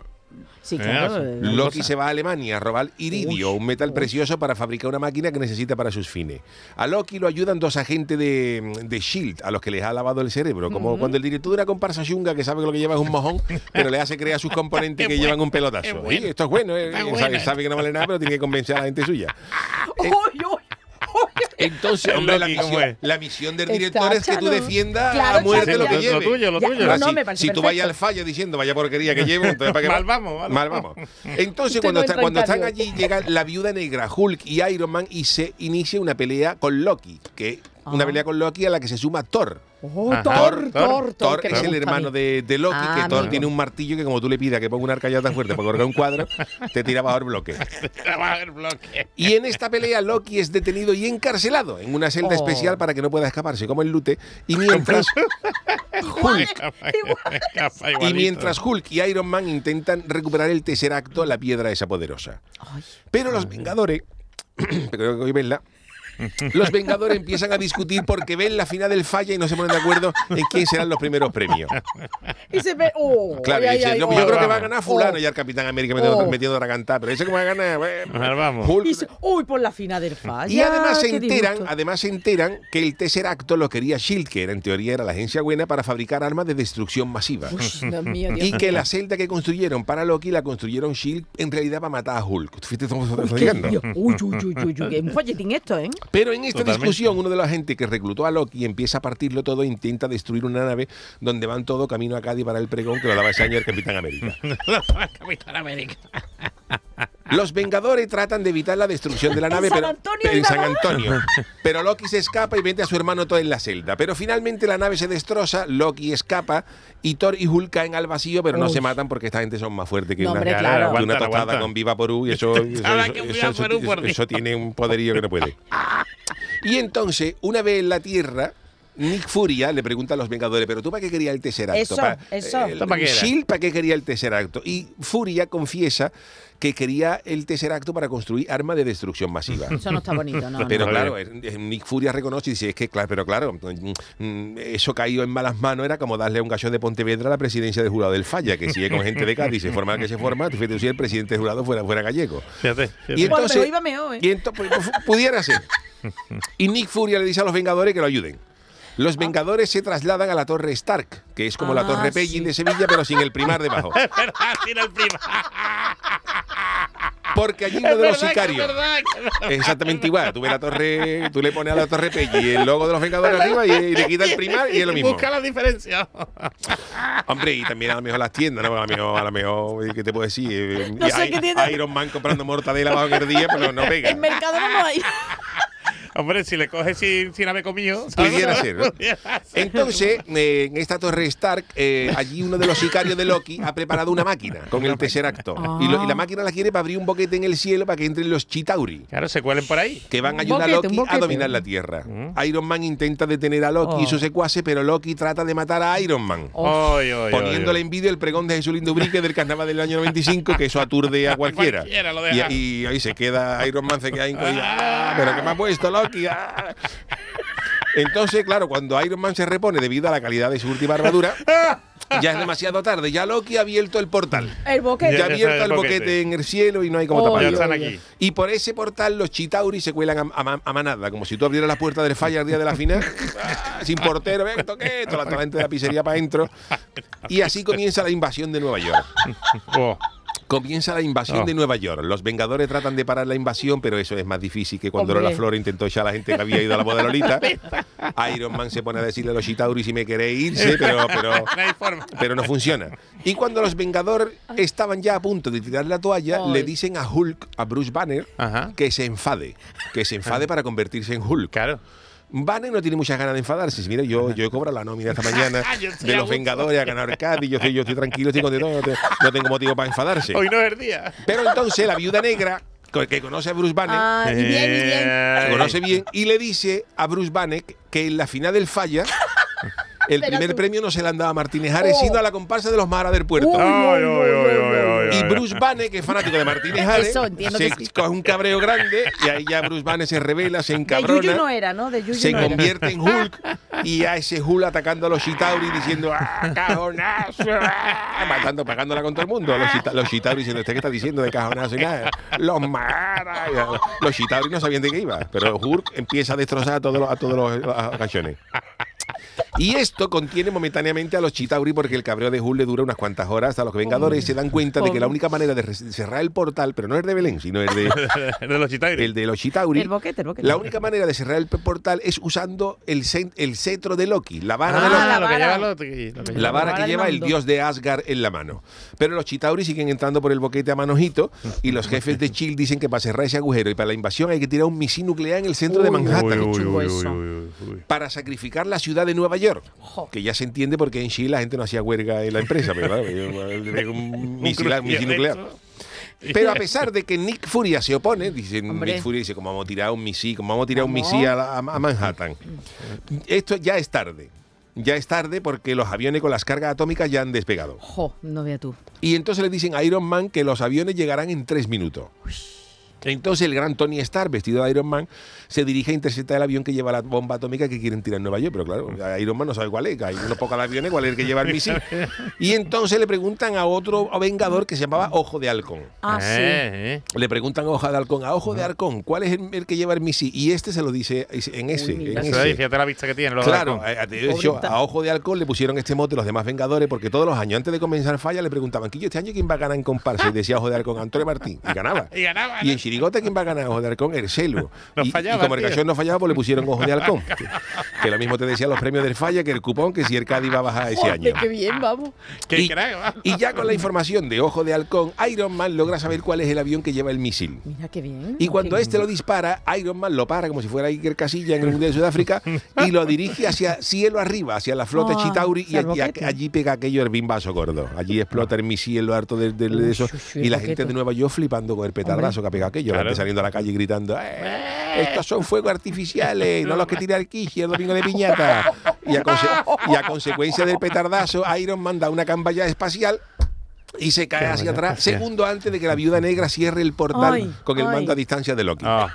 Speaker 2: Sí, claro.
Speaker 3: Eh,
Speaker 2: eh,
Speaker 1: Loki se va a Alemania a robar iridio, un metal precioso para fabricar una máquina que necesita para sus fines. A Loki lo ayudan dos agentes de, de Shield, a los que les ha lavado el cerebro. Como cuando el director de una comparsa chunga que sabe que lo que lleva es un mojón, pero le hace creer a sus componentes que llevan un pelotazo.
Speaker 3: bueno.
Speaker 1: Esto es bueno, eh,
Speaker 3: Está
Speaker 1: sabe, que no vale nada, pero tiene que convencer a la gente suya.
Speaker 2: uy, uy, uy.
Speaker 1: Entonces, la
Speaker 3: Loki, ¿cómo
Speaker 1: misión, la misión del
Speaker 2: Está
Speaker 1: director es que tú defiendas
Speaker 2: Claro,
Speaker 1: a muerte
Speaker 2: chano,
Speaker 1: lo que
Speaker 3: Lo
Speaker 1: lleve.
Speaker 3: tuyo, lo
Speaker 2: Ya,
Speaker 3: tuyo.
Speaker 2: no, no,
Speaker 1: si, tú vayas al fallo diciendo vaya porquería que llevo, entonces ¿para qué
Speaker 3: Mal
Speaker 1: va?
Speaker 3: vamos, mal
Speaker 1: Mal
Speaker 3: vamos.
Speaker 1: Entonces, cuando, está- cuando están allí, llega la viuda negra, Hulk y Iron Man y se inicia una pelea con Loki, que una
Speaker 2: Ah.
Speaker 1: pelea con Loki a la que se suma Thor.
Speaker 2: Oh,
Speaker 3: Ajá.
Speaker 2: Thor,
Speaker 3: Thor,
Speaker 2: Thor,
Speaker 1: Thor es el hermano de, de Loki,
Speaker 2: Ah,
Speaker 1: que Thor
Speaker 2: amigo.
Speaker 1: tiene un martillo que como tú le pidas que ponga una arcalla tan fuerte para colgar un cuadro, te tira bajo el bloque.
Speaker 3: Trabaja el bloque.
Speaker 1: Y en esta pelea Loki es detenido y encarcelado en una celda
Speaker 2: Oh.
Speaker 1: especial para que no pueda escaparse, como el lute. Y mientras Hulk Y mientras Hulk y Iron Man intentan recuperar el tercer acto, la piedra esa poderosa. Pero los Vengadores, pero que hoy verla, los Vengadores empiezan a discutir porque ven la final del falla y no se ponen de acuerdo en quién serán los primeros premios.
Speaker 2: Y se ve. Oh,
Speaker 1: Claro,
Speaker 2: ay,
Speaker 1: y
Speaker 2: ay,
Speaker 1: dicen,
Speaker 2: ay,
Speaker 1: no,
Speaker 2: oh.
Speaker 1: pues yo creo que va a
Speaker 3: vamos.
Speaker 1: ganar fulano
Speaker 2: Oh.
Speaker 1: y al Capitán América metiendo,
Speaker 2: Oh.
Speaker 1: metiendo a cantar, pero ese que va a ganar, bueno,
Speaker 3: vamos.
Speaker 1: Hulk-
Speaker 2: Y se- uy, por la fina del falla.
Speaker 1: y además se enteran,
Speaker 2: disgusto.
Speaker 1: además se enteran que el tercer acto lo quería Shield, que era, en teoría era la agencia buena para fabricar armas de destrucción masiva.
Speaker 2: Uy, Dios mío, Dios
Speaker 1: Y que la celda que construyeron para Loki la construyeron Shield en realidad para matar a Hulk. ¿Tú fíjate cómo se está
Speaker 2: Uy. Uy, uy, uy, uy, un folletín esto, ¿eh?
Speaker 1: Pero en esta
Speaker 3: Totalmente.
Speaker 1: discusión, uno de los agentes que reclutó a Loki empieza a partirlo todo e intenta destruir una nave donde van todo camino a Cádiz para el pregón que lo daba ese año el Capitán América.
Speaker 3: Capitán América.
Speaker 1: Los Vengadores tratan de evitar la destrucción de la
Speaker 2: En
Speaker 1: nave
Speaker 2: San
Speaker 1: pero,
Speaker 2: Antonio
Speaker 1: en San Antonio. Pero Loki se escapa y vende a su hermano todo en la celda. Pero finalmente la nave se destroza, Loki escapa y Thor y Hulk caen al vacío, pero no
Speaker 2: Uy.
Speaker 1: se matan porque esta gente son más fuertes que
Speaker 2: No,
Speaker 1: una,
Speaker 2: hombre,
Speaker 1: que
Speaker 2: claro.
Speaker 1: una tostada con Viva Porú y eso, eso tiene un poderío que no puede. Y entonces, una vez en la Tierra, Nick Furia le pregunta a los Vengadores, pero tú para qué quería el tercer acto?
Speaker 2: Eso,
Speaker 1: Pa-
Speaker 2: eso.
Speaker 1: el-
Speaker 3: ¿Esto para qué era?
Speaker 1: Shield para qué quería el tercer acto? Y Furia confiesa que quería el tercer acto para construir armas de destrucción masiva.
Speaker 2: Eso no está bonito, no.
Speaker 1: Pero
Speaker 2: no.
Speaker 1: claro, eh, Nick Furia reconoce y dice, es que claro, pero claro, mm, mm, eso caído en malas manos era como darle un gallo de Pontevedra a la presidencia del jurado del Falla, que sigue con gente de Cádiz, se forma que se forma, tú fíjate si el presidente del jurado fuera, fuera gallego.
Speaker 3: Fíjate, fíjate.
Speaker 1: Y
Speaker 2: Bueno,
Speaker 1: entonces,
Speaker 2: mejor iba mejor, ¿eh?
Speaker 1: y ento- pues, pudiera ser. Y Nick Furia le dice a los Vengadores que lo ayuden. Los Vengadores se trasladan a la Torre Stark, que es como la
Speaker 2: Ah,
Speaker 1: Torre Pellin
Speaker 2: sí.
Speaker 1: de Sevilla, pero sin el primar debajo.
Speaker 3: Es verdad, tiene el prima.
Speaker 1: Porque allí uno de los
Speaker 3: es
Speaker 1: sicarios.
Speaker 3: verdad, es verdad.
Speaker 1: Es exactamente igual. Tú ves la torre, tú le pones a la torre Pelli el logo de los Vengadores arriba y, y le quita el primar y es lo mismo.
Speaker 3: Busca la diferencia.
Speaker 1: Hombre, y también a lo mejor las tiendas, ¿no? A lo mejor, a lo mejor ¿qué te puedo decir?
Speaker 2: No sé
Speaker 1: I-
Speaker 2: qué.
Speaker 1: Iron Man comprando mortadela bajo el día, pero no pega.
Speaker 2: En mercado no hay.
Speaker 3: Hombre, si le coges sin, sin haber comido. ¿sabes?
Speaker 1: Pudiera ser, ¿no?
Speaker 3: Pudiera ser.
Speaker 1: Entonces, eh, en esta torre Stark, eh, allí uno de los sicarios de Loki ha preparado una máquina con el tercer acto. Y, lo- y la máquina la quiere para abrir un boquete en el cielo para que entren los Chitauri.
Speaker 3: Claro, se cuelen por ahí.
Speaker 1: que van a ayudar a
Speaker 2: boquete,
Speaker 1: Loki a dominar la Tierra. Iron Man intenta detener a Loki y
Speaker 2: Oh.
Speaker 1: sus secuaces, pero Loki trata de matar a Iron Man.
Speaker 3: Oy, oy,
Speaker 1: Poniéndole en vídeo el pregón de Jesús Lindo Brique del carnaval del año 95, que eso aturde a cualquiera.
Speaker 3: Cualquiera lo deja.
Speaker 1: y, y ahí se queda Iron Man, se queda ahí, ¡ah! pero que me ha puesto Loki. ¡Ah! Entonces, claro, cuando Iron Man se repone debido a la calidad de su última armadura, ya es demasiado tarde. Ya Loki ha abierto el portal.
Speaker 2: El boquete.
Speaker 1: Ya ha abierto el
Speaker 3: el
Speaker 1: boquete
Speaker 3: boquete.
Speaker 1: en el cielo y no hay como
Speaker 2: Oh,
Speaker 1: taparlo.
Speaker 3: Ya están aquí.
Speaker 1: Y por ese portal los Chitauri se cuelan a, a- a manada, como si tú abrieras la puerta del falla el día de la final, ¡ah! sin portero, toda la, toda la gente de la pizzería para adentro. Y así comienza la invasión de Nueva York.
Speaker 3: Oh,
Speaker 1: Comienza la invasión
Speaker 3: Oh.
Speaker 1: de Nueva York. Los Vengadores tratan de parar la invasión, pero eso es más difícil que cuando
Speaker 2: Hombre.
Speaker 1: Lola Flor intentó echar a la gente que había ido a la boda de Lolita. Iron Man se pone a decirle a los Chitauri si me queréis irse, pero, pero,
Speaker 3: no
Speaker 1: pero funciona. Y cuando los Vengadores estaban ya a punto de tirar la toalla,
Speaker 2: Ay.
Speaker 1: le dicen a Hulk, a Bruce Banner,
Speaker 3: Ajá.
Speaker 1: que se enfade. Que se enfade para convertirse en Hulk.
Speaker 3: Claro.
Speaker 1: Banner no tiene muchas ganas de enfadarse. Mira, yo, yo he cobrado la nómina esta mañana
Speaker 3: estoy
Speaker 1: de
Speaker 3: a
Speaker 1: los. Vengadores, ha ganado el Cádiz, yo estoy, yo estoy tranquilo, estoy contento, no, te- no tengo motivo para enfadarse.
Speaker 3: Hoy no es el día.
Speaker 1: Pero entonces la viuda negra, que conoce a Bruce Banner,
Speaker 2: Ah, y bien, y bien.
Speaker 1: se conoce bien, y le dice a Bruce Banner que en la final del falla. El primer
Speaker 2: tú.
Speaker 1: premio no se le han dado a Martínez Ares,
Speaker 2: Oh.
Speaker 1: sino a la comparsa de los Maras del Puerto.
Speaker 2: Uy,
Speaker 1: Y. Bruce Banner, que es fanático de Martínez
Speaker 2: Eso, entiendo
Speaker 1: se
Speaker 2: que sí.
Speaker 1: coge un cabreo grande y ahí ya Bruce Banner se revela, se
Speaker 2: De
Speaker 1: encabrona,
Speaker 2: Yuyu no era, ¿no? De Yuyu
Speaker 1: se
Speaker 2: no era.
Speaker 1: convierte en Hulk y a ese Hulk atacando a los Chitauri diciendo ¡Ah, cajonazo! ah", matando, pagándola con todo el mundo. Los, Chita- los Chitauri diciendo, ¿usted qué está diciendo de cajonazo y nada? Los Maras. Los Chitauri no sabían de qué iba, pero Hulk empieza a destrozar a todos los, a todos los, los cachones. Y esto contiene momentáneamente a los Chitauri porque el cabreo de Hulk le dura unas cuantas horas hasta los que Vengadores se dan cuenta de que la única manera de cerrar el portal, pero no es de Belén, sino es de,
Speaker 3: El de los chitagris.
Speaker 1: el de los Chitauri.
Speaker 2: El boquete, el boquete.
Speaker 1: La única manera de cerrar el portal es usando el, cen- el cetro de Loki, la vara de
Speaker 3: Ah,
Speaker 1: Loki.
Speaker 2: la
Speaker 3: lo que
Speaker 2: vara.
Speaker 3: lleva lo que- lo que
Speaker 1: La
Speaker 3: lleva.
Speaker 1: vara
Speaker 2: vara
Speaker 1: que lleva el dios de Asgard en la mano. Pero los Chitauri siguen entrando por el boquete a manojito y los jefes de Chill dicen que para cerrar ese agujero y para la invasión hay que tirar un misil nuclear en el centro de
Speaker 2: Uy,
Speaker 1: Manhattan.
Speaker 3: Uy, uy, uy, uy, uy, uy.
Speaker 1: Para sacrificar la ciudad de Nueva York. Que ya se entiende porque en Chile la gente no hacía huelga en la empresa, un misil, misil nuclear. Pero a pesar de que Nick Furia se opone, dice
Speaker 2: Hombre.
Speaker 1: Nick Furia dice, ¿cómo vamos a tirar un misil? ¿Cómo vamos a tirar un misil a, la- a Manhattan? Esto ya es tarde. Ya es tarde porque los aviones con las cargas atómicas ya han despegado.
Speaker 2: Jo, no vea tú.
Speaker 1: Y entonces le dicen a Iron Man que los aviones llegarán en tres minutos. Entonces el gran Tony Stark, vestido de Iron Man, se dirige a interceptar el avión que lleva la bomba atómica que quieren tirar en Nueva York. Pero claro, Iron Man no sabe cuál es. Hay unos pocos aviones, cuál es el que lleva el misil. Y entonces le preguntan a otro vengador que se llamaba Ojo de Halcón.
Speaker 2: Ah, sí.
Speaker 3: Eh, eh.
Speaker 1: Le preguntan a Ojo de Halcón, a Ojo de Halcón, ¿cuál es el, el que lleva el misil? Y este se lo dice en ese.
Speaker 2: Uy,
Speaker 1: en ese.
Speaker 3: es, fíjate la vista que tiene. Los
Speaker 1: Claro,
Speaker 3: halcones.
Speaker 1: a, hecho, Ojo de Halcón le pusieron este mote los demás Vengadores porque todos los años antes de comenzar Falla le preguntaban, Quillo, este año quién va a ganar en comparsa? Y decía Ojo de Halcón, Antonio Martín. Y ganaba.
Speaker 3: Y ganaba,
Speaker 1: Y en Chirigota, ¿quién va a ganar? Ojo de Halcón, el celo.
Speaker 3: No
Speaker 1: y,
Speaker 3: fallaba,
Speaker 1: y como el cachón no fallaba, pues le pusieron Ojo de Halcón. que, que lo mismo te decían los premios del Falla que el cupón que si el Cádiz va a bajar ese año.
Speaker 2: Qué bien, vamos.
Speaker 3: Qué
Speaker 1: y,
Speaker 3: crack,
Speaker 1: y ya con la información de Ojo de Halcón, Iron Man logra saber cuál es el avión que lleva el misil.
Speaker 2: Mira qué bien.
Speaker 1: Y cuando este lo dispara, Iron Man lo para como si fuera Iker Casilla en el Mundial de Sudáfrica y lo dirige hacia cielo arriba, hacia la flota
Speaker 2: Ah,
Speaker 1: Chitauri y allí, pega aquello el bimbazo gordo. Allí explota el misil lo harto de, de- de eso
Speaker 2: Uy,
Speaker 1: y la gente de Nueva York flipando con el petardazo que ha pegado aquello, la
Speaker 3: Claro.
Speaker 1: gente saliendo a la calle gritando "Eh, estos son fuegos artificiales, no los que tira el Kiji el domingo de piñata. Y a, conse- y a consecuencia del petardazo, Iron Man da una camballa espacial y se cae hacia atrás, segundo antes de que la viuda negra cierre el portal
Speaker 2: Ay,
Speaker 1: con el
Speaker 2: ay.
Speaker 1: mando a distancia de Loki.
Speaker 3: Ah,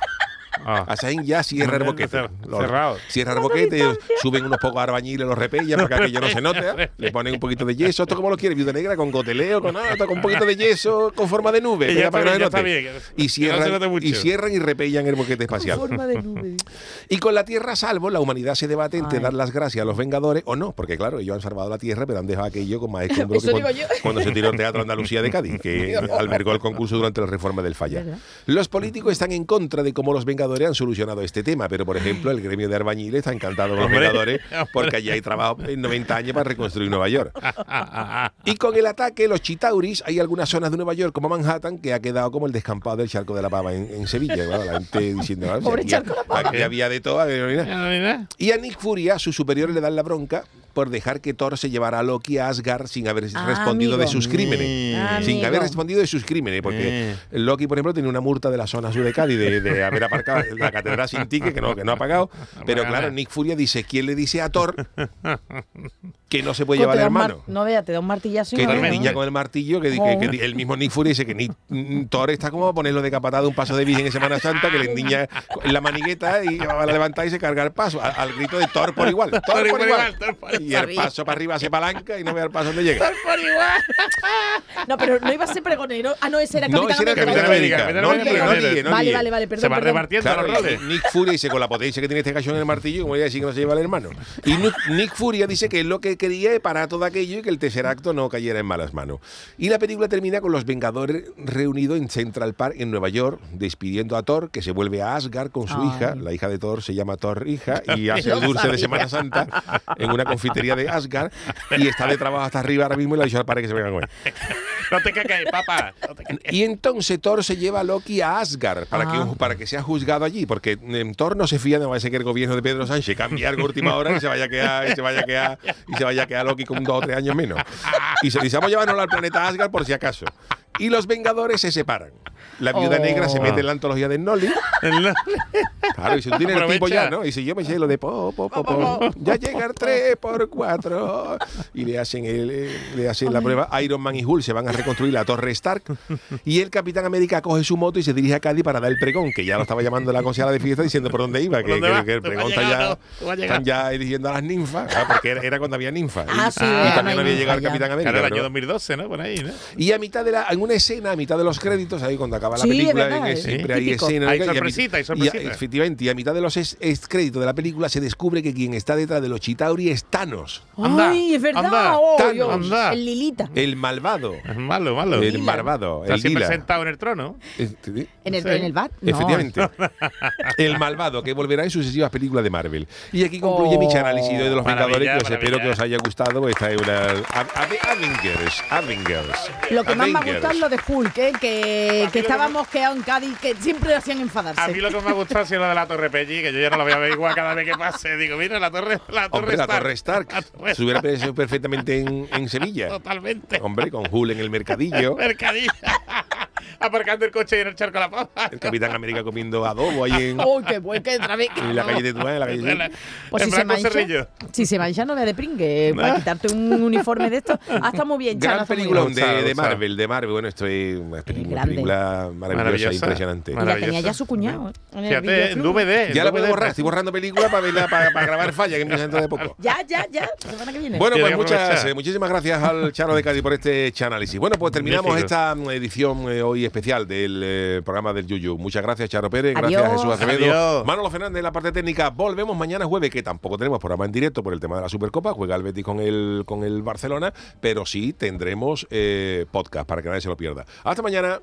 Speaker 3: ah.
Speaker 1: Asain ya cierra el boquete. Los-
Speaker 3: cerrado.
Speaker 1: Cierra el boquete, suben unos pocos arbañiles, los repellan para que aquello no se note. Le ponen un poquito de yeso. ¿Esto como lo quiere? Viuda negra con goteleo, con, ah, con un poquito de yeso con forma de nube.
Speaker 3: Y
Speaker 1: para que no se
Speaker 3: bien.
Speaker 1: Y
Speaker 3: no
Speaker 1: cierran,
Speaker 3: mucho.
Speaker 1: y cierran y repellan el boquete espacial.
Speaker 2: Forma de nube.
Speaker 1: Y con la Tierra a salvo, la humanidad se debate entre
Speaker 2: Ay.
Speaker 1: dar las gracias a los Vengadores o no, porque claro, ellos han salvado la Tierra, pero han dejado aquello con más escombro
Speaker 2: Eso
Speaker 1: que cuando, cuando se tiró el Teatro Andalucía de Cádiz, que albergó el concurso durante la reforma del Falla.
Speaker 2: ¿Verdad?
Speaker 1: Los políticos están en contra de cómo los Vengadores han solucionado este tema, pero por ejemplo, el gremio de arbañiles está encantado con los
Speaker 3: hombre.
Speaker 1: porque allí hay trabajo en 90 años para reconstruir Nueva York. Y con el ataque, los Chitauris, hay algunas zonas de Nueva York como Manhattan que ha quedado como el descampado del charco de la pava en, en Sevilla. Claro, la gente diciendo, "Ah, aquí,
Speaker 2: charco de la Pava".
Speaker 1: aquí había de todo. había-
Speaker 3: no
Speaker 1: y a Nick Furia, sus superiores le dan la bronca por dejar que Thor se llevara a Loki a Asgard sin haber
Speaker 2: Ah,
Speaker 1: respondido de
Speaker 2: amigo.
Speaker 1: sus crímenes.
Speaker 2: Ah,
Speaker 1: Sin
Speaker 2: amigo.
Speaker 1: haber respondido de sus crímenes, porque
Speaker 3: Eh.
Speaker 1: Loki, por ejemplo, tiene una multa de la zona sur de Cádiz de, de haber aparcado la catedral sin ticket, que no, que no ha pagado. Pero claro, Nick Furia dice, ¿quién le dice a Thor que no se puede llevar al hermano?
Speaker 2: No vea, te da un martillazo
Speaker 1: Que
Speaker 2: no
Speaker 1: niña con el martillo, que, que- que el mismo Nick Fury dice que ni, mm, Thor está como a ponerlo de capatado un paso de virgen en Semana Santa, que le niña en la manigueta y va a levantar y se carga el paso, a- al, grito de Thor por igual. Thor, por igual.
Speaker 3: igual, Thor por
Speaker 1: Y el paso para arriba se palanca y no ve el paso donde llega.
Speaker 3: Por igual.
Speaker 2: No, pero no iba a ser pregonero. Ah, no, ese era
Speaker 1: No,
Speaker 2: Capitán
Speaker 1: ese era
Speaker 2: América.
Speaker 1: Capitán América.
Speaker 3: América,
Speaker 1: No
Speaker 3: Capitán
Speaker 1: no
Speaker 3: América.
Speaker 1: líe, no
Speaker 2: Vale, vale, vale, perdón.
Speaker 3: Se va
Speaker 2: perdón.
Speaker 3: repartiendo
Speaker 1: Claro,
Speaker 3: los roles.
Speaker 1: Nick Fury dice con la potencia que tiene este cachón en el martillo, como voy a decir que no se lleva el hermano. Y Nick, Nick Furia dice que lo que quería es parar todo aquello y que el tercer acto no cayera en malas manos. Y la película termina con los Vengadores reunidos en Central Park en Nueva York, despidiendo a Thor, que se vuelve a Asgard con su
Speaker 2: Ay.
Speaker 1: hija. La hija de Thor se llama Thor hija y hace el dulce de. Semana Santa en una confitería de Asgard y está de trabajo hasta arriba ahora mismo y le ha dicho al padre que se venga con él.
Speaker 3: No te caes, papá. No te caques.
Speaker 1: Y entonces Thor se lleva a Loki a Asgard para,
Speaker 2: Ah.
Speaker 1: que, para que sea juzgado allí, porque en Thor no se fía de va a ser que el gobierno de Pedro Sánchez cambie algo a última hora y se vaya a quedar, y se vaya a quedar, y se vaya a quedar Loki con dos o tres años menos. Y se dice, vamos a llevarnos al planeta Asgard por si acaso. Y los Vengadores se separan. La viuda
Speaker 2: Oh.
Speaker 1: negra se mete en la antología de Nolly. Claro, y si tú tienes el tipo ya, ¿no? Y si yo me sé lo de po, po, po, po, ya llega el 3 por 4 y le hacen, el, eh, le hacen la prueba. Iron Man y Hulk se van a reconstruir la Torre Stark y el Capitán América coge su moto y se dirige a Cádiz para dar el pregón, que ya lo estaba llamando la consejera de fiesta diciendo por dónde iba, que,
Speaker 3: ¿Por dónde
Speaker 1: que-
Speaker 3: va?
Speaker 1: que el
Speaker 3: ¿Tú vas
Speaker 1: pregón está ya, están ya eligiendo a las ninfas, claro, porque era, era cuando había ninfas. Y,
Speaker 2: Ah, sí,
Speaker 1: y también
Speaker 2: no
Speaker 1: había llegado el. Capitán América.
Speaker 3: Claro, el año
Speaker 1: pero-
Speaker 3: 2012, ¿no? Por ahí, ¿no?
Speaker 1: y a mitad de la, en una escena, a mitad de los créditos, ahí cuando acaba la
Speaker 2: Sí, es
Speaker 1: película,
Speaker 2: verdad,
Speaker 1: en-
Speaker 2: es
Speaker 1: siempre hay escenas.
Speaker 3: Hay
Speaker 1: y
Speaker 3: sorpresita, hay
Speaker 1: y a-
Speaker 3: sorpresita.
Speaker 1: efectivamente, y a mitad de los es, es créditos de la película se descubre que quien está detrás de los Chitauri es Thanos,
Speaker 3: Anda,
Speaker 2: Ay, es verdad.
Speaker 3: anda,
Speaker 2: oh,
Speaker 1: Thanos,
Speaker 2: Dios,
Speaker 3: anda.
Speaker 2: El Lilita.
Speaker 1: el malvado,
Speaker 3: Es malo, malo.
Speaker 1: el malvado,
Speaker 3: Está
Speaker 1: el
Speaker 3: siempre
Speaker 1: lila.
Speaker 3: sentado en el trono.
Speaker 1: Eh,
Speaker 2: En el,
Speaker 3: Sí.
Speaker 2: en el bar. No.
Speaker 1: Efectivamente. El malvado que volverá en sucesivas películas de Marvel. Y aquí concluye
Speaker 2: Oh.
Speaker 1: mi análisis de los Vengadores, que os espero que os haya gustado. Esta es una Ave- Ave- Avengers. Avengers.
Speaker 2: Lo que más me ha gustado es lo de Hulk, ¿eh? que, que
Speaker 3: lo
Speaker 2: estaba
Speaker 3: que-
Speaker 2: mosqueado en Cádiz, que siempre hacían enfadarse.
Speaker 3: A mí lo que me ha gustado ha sido lo de la Torre Pelli, que yo ya no la voy a ver igual cada vez que pase. Digo, mira, la Torre, la torre
Speaker 1: Hombre, la
Speaker 3: Stark.
Speaker 1: Torre Stark.
Speaker 3: La Torre
Speaker 1: Se hubiera perfectamente en, en Sevilla.
Speaker 3: Totalmente.
Speaker 1: Hombre, con Hull en el mercadillo.
Speaker 3: Mercadillo. Aparcando el coche y en el charco de la papa.
Speaker 1: El Capitán América comiendo adobo ahí en,
Speaker 2: ¡Uy, qué buen que otra vez!
Speaker 1: en la calle de Tuán, en la calle de
Speaker 2: Pues si se, mancha, si se mancha, no vea de pringue. Para quitarte un uniforme de esto. Ah, está muy bien,
Speaker 1: Gran película de. Marvel, de Marvel. Bueno, esto es una película maravillosa,
Speaker 3: Maravillosa.
Speaker 1: impresionante.
Speaker 2: Y la tenía ya su cuñado. ¿eh?
Speaker 3: Fíjate, en. DVD.
Speaker 1: Ya la puedo borrar, estoy borrando película para, verla, para, para grabar falla, que empieza dentro de poco.
Speaker 2: Ya, ya, ya. La semana que viene.
Speaker 1: Bueno, pues muchas, eh, muchísimas gracias al Chano de Cádiz por este análisis. Bueno, pues terminamos esta mm, edición eh, hoy especial del eh, programa del Yuyu. Muchas gracias, Charo Pérez.
Speaker 2: Adiós.
Speaker 1: Gracias, Jesús Acevedo.
Speaker 3: Adiós.
Speaker 1: Manolo Fernández en la parte técnica. Volvemos mañana jueves, que tampoco tenemos programa en directo por el tema de la Supercopa. Juega el Betis con el, con el Barcelona, pero sí tendremos eh, podcast para que nadie se lo pierda. Hasta mañana.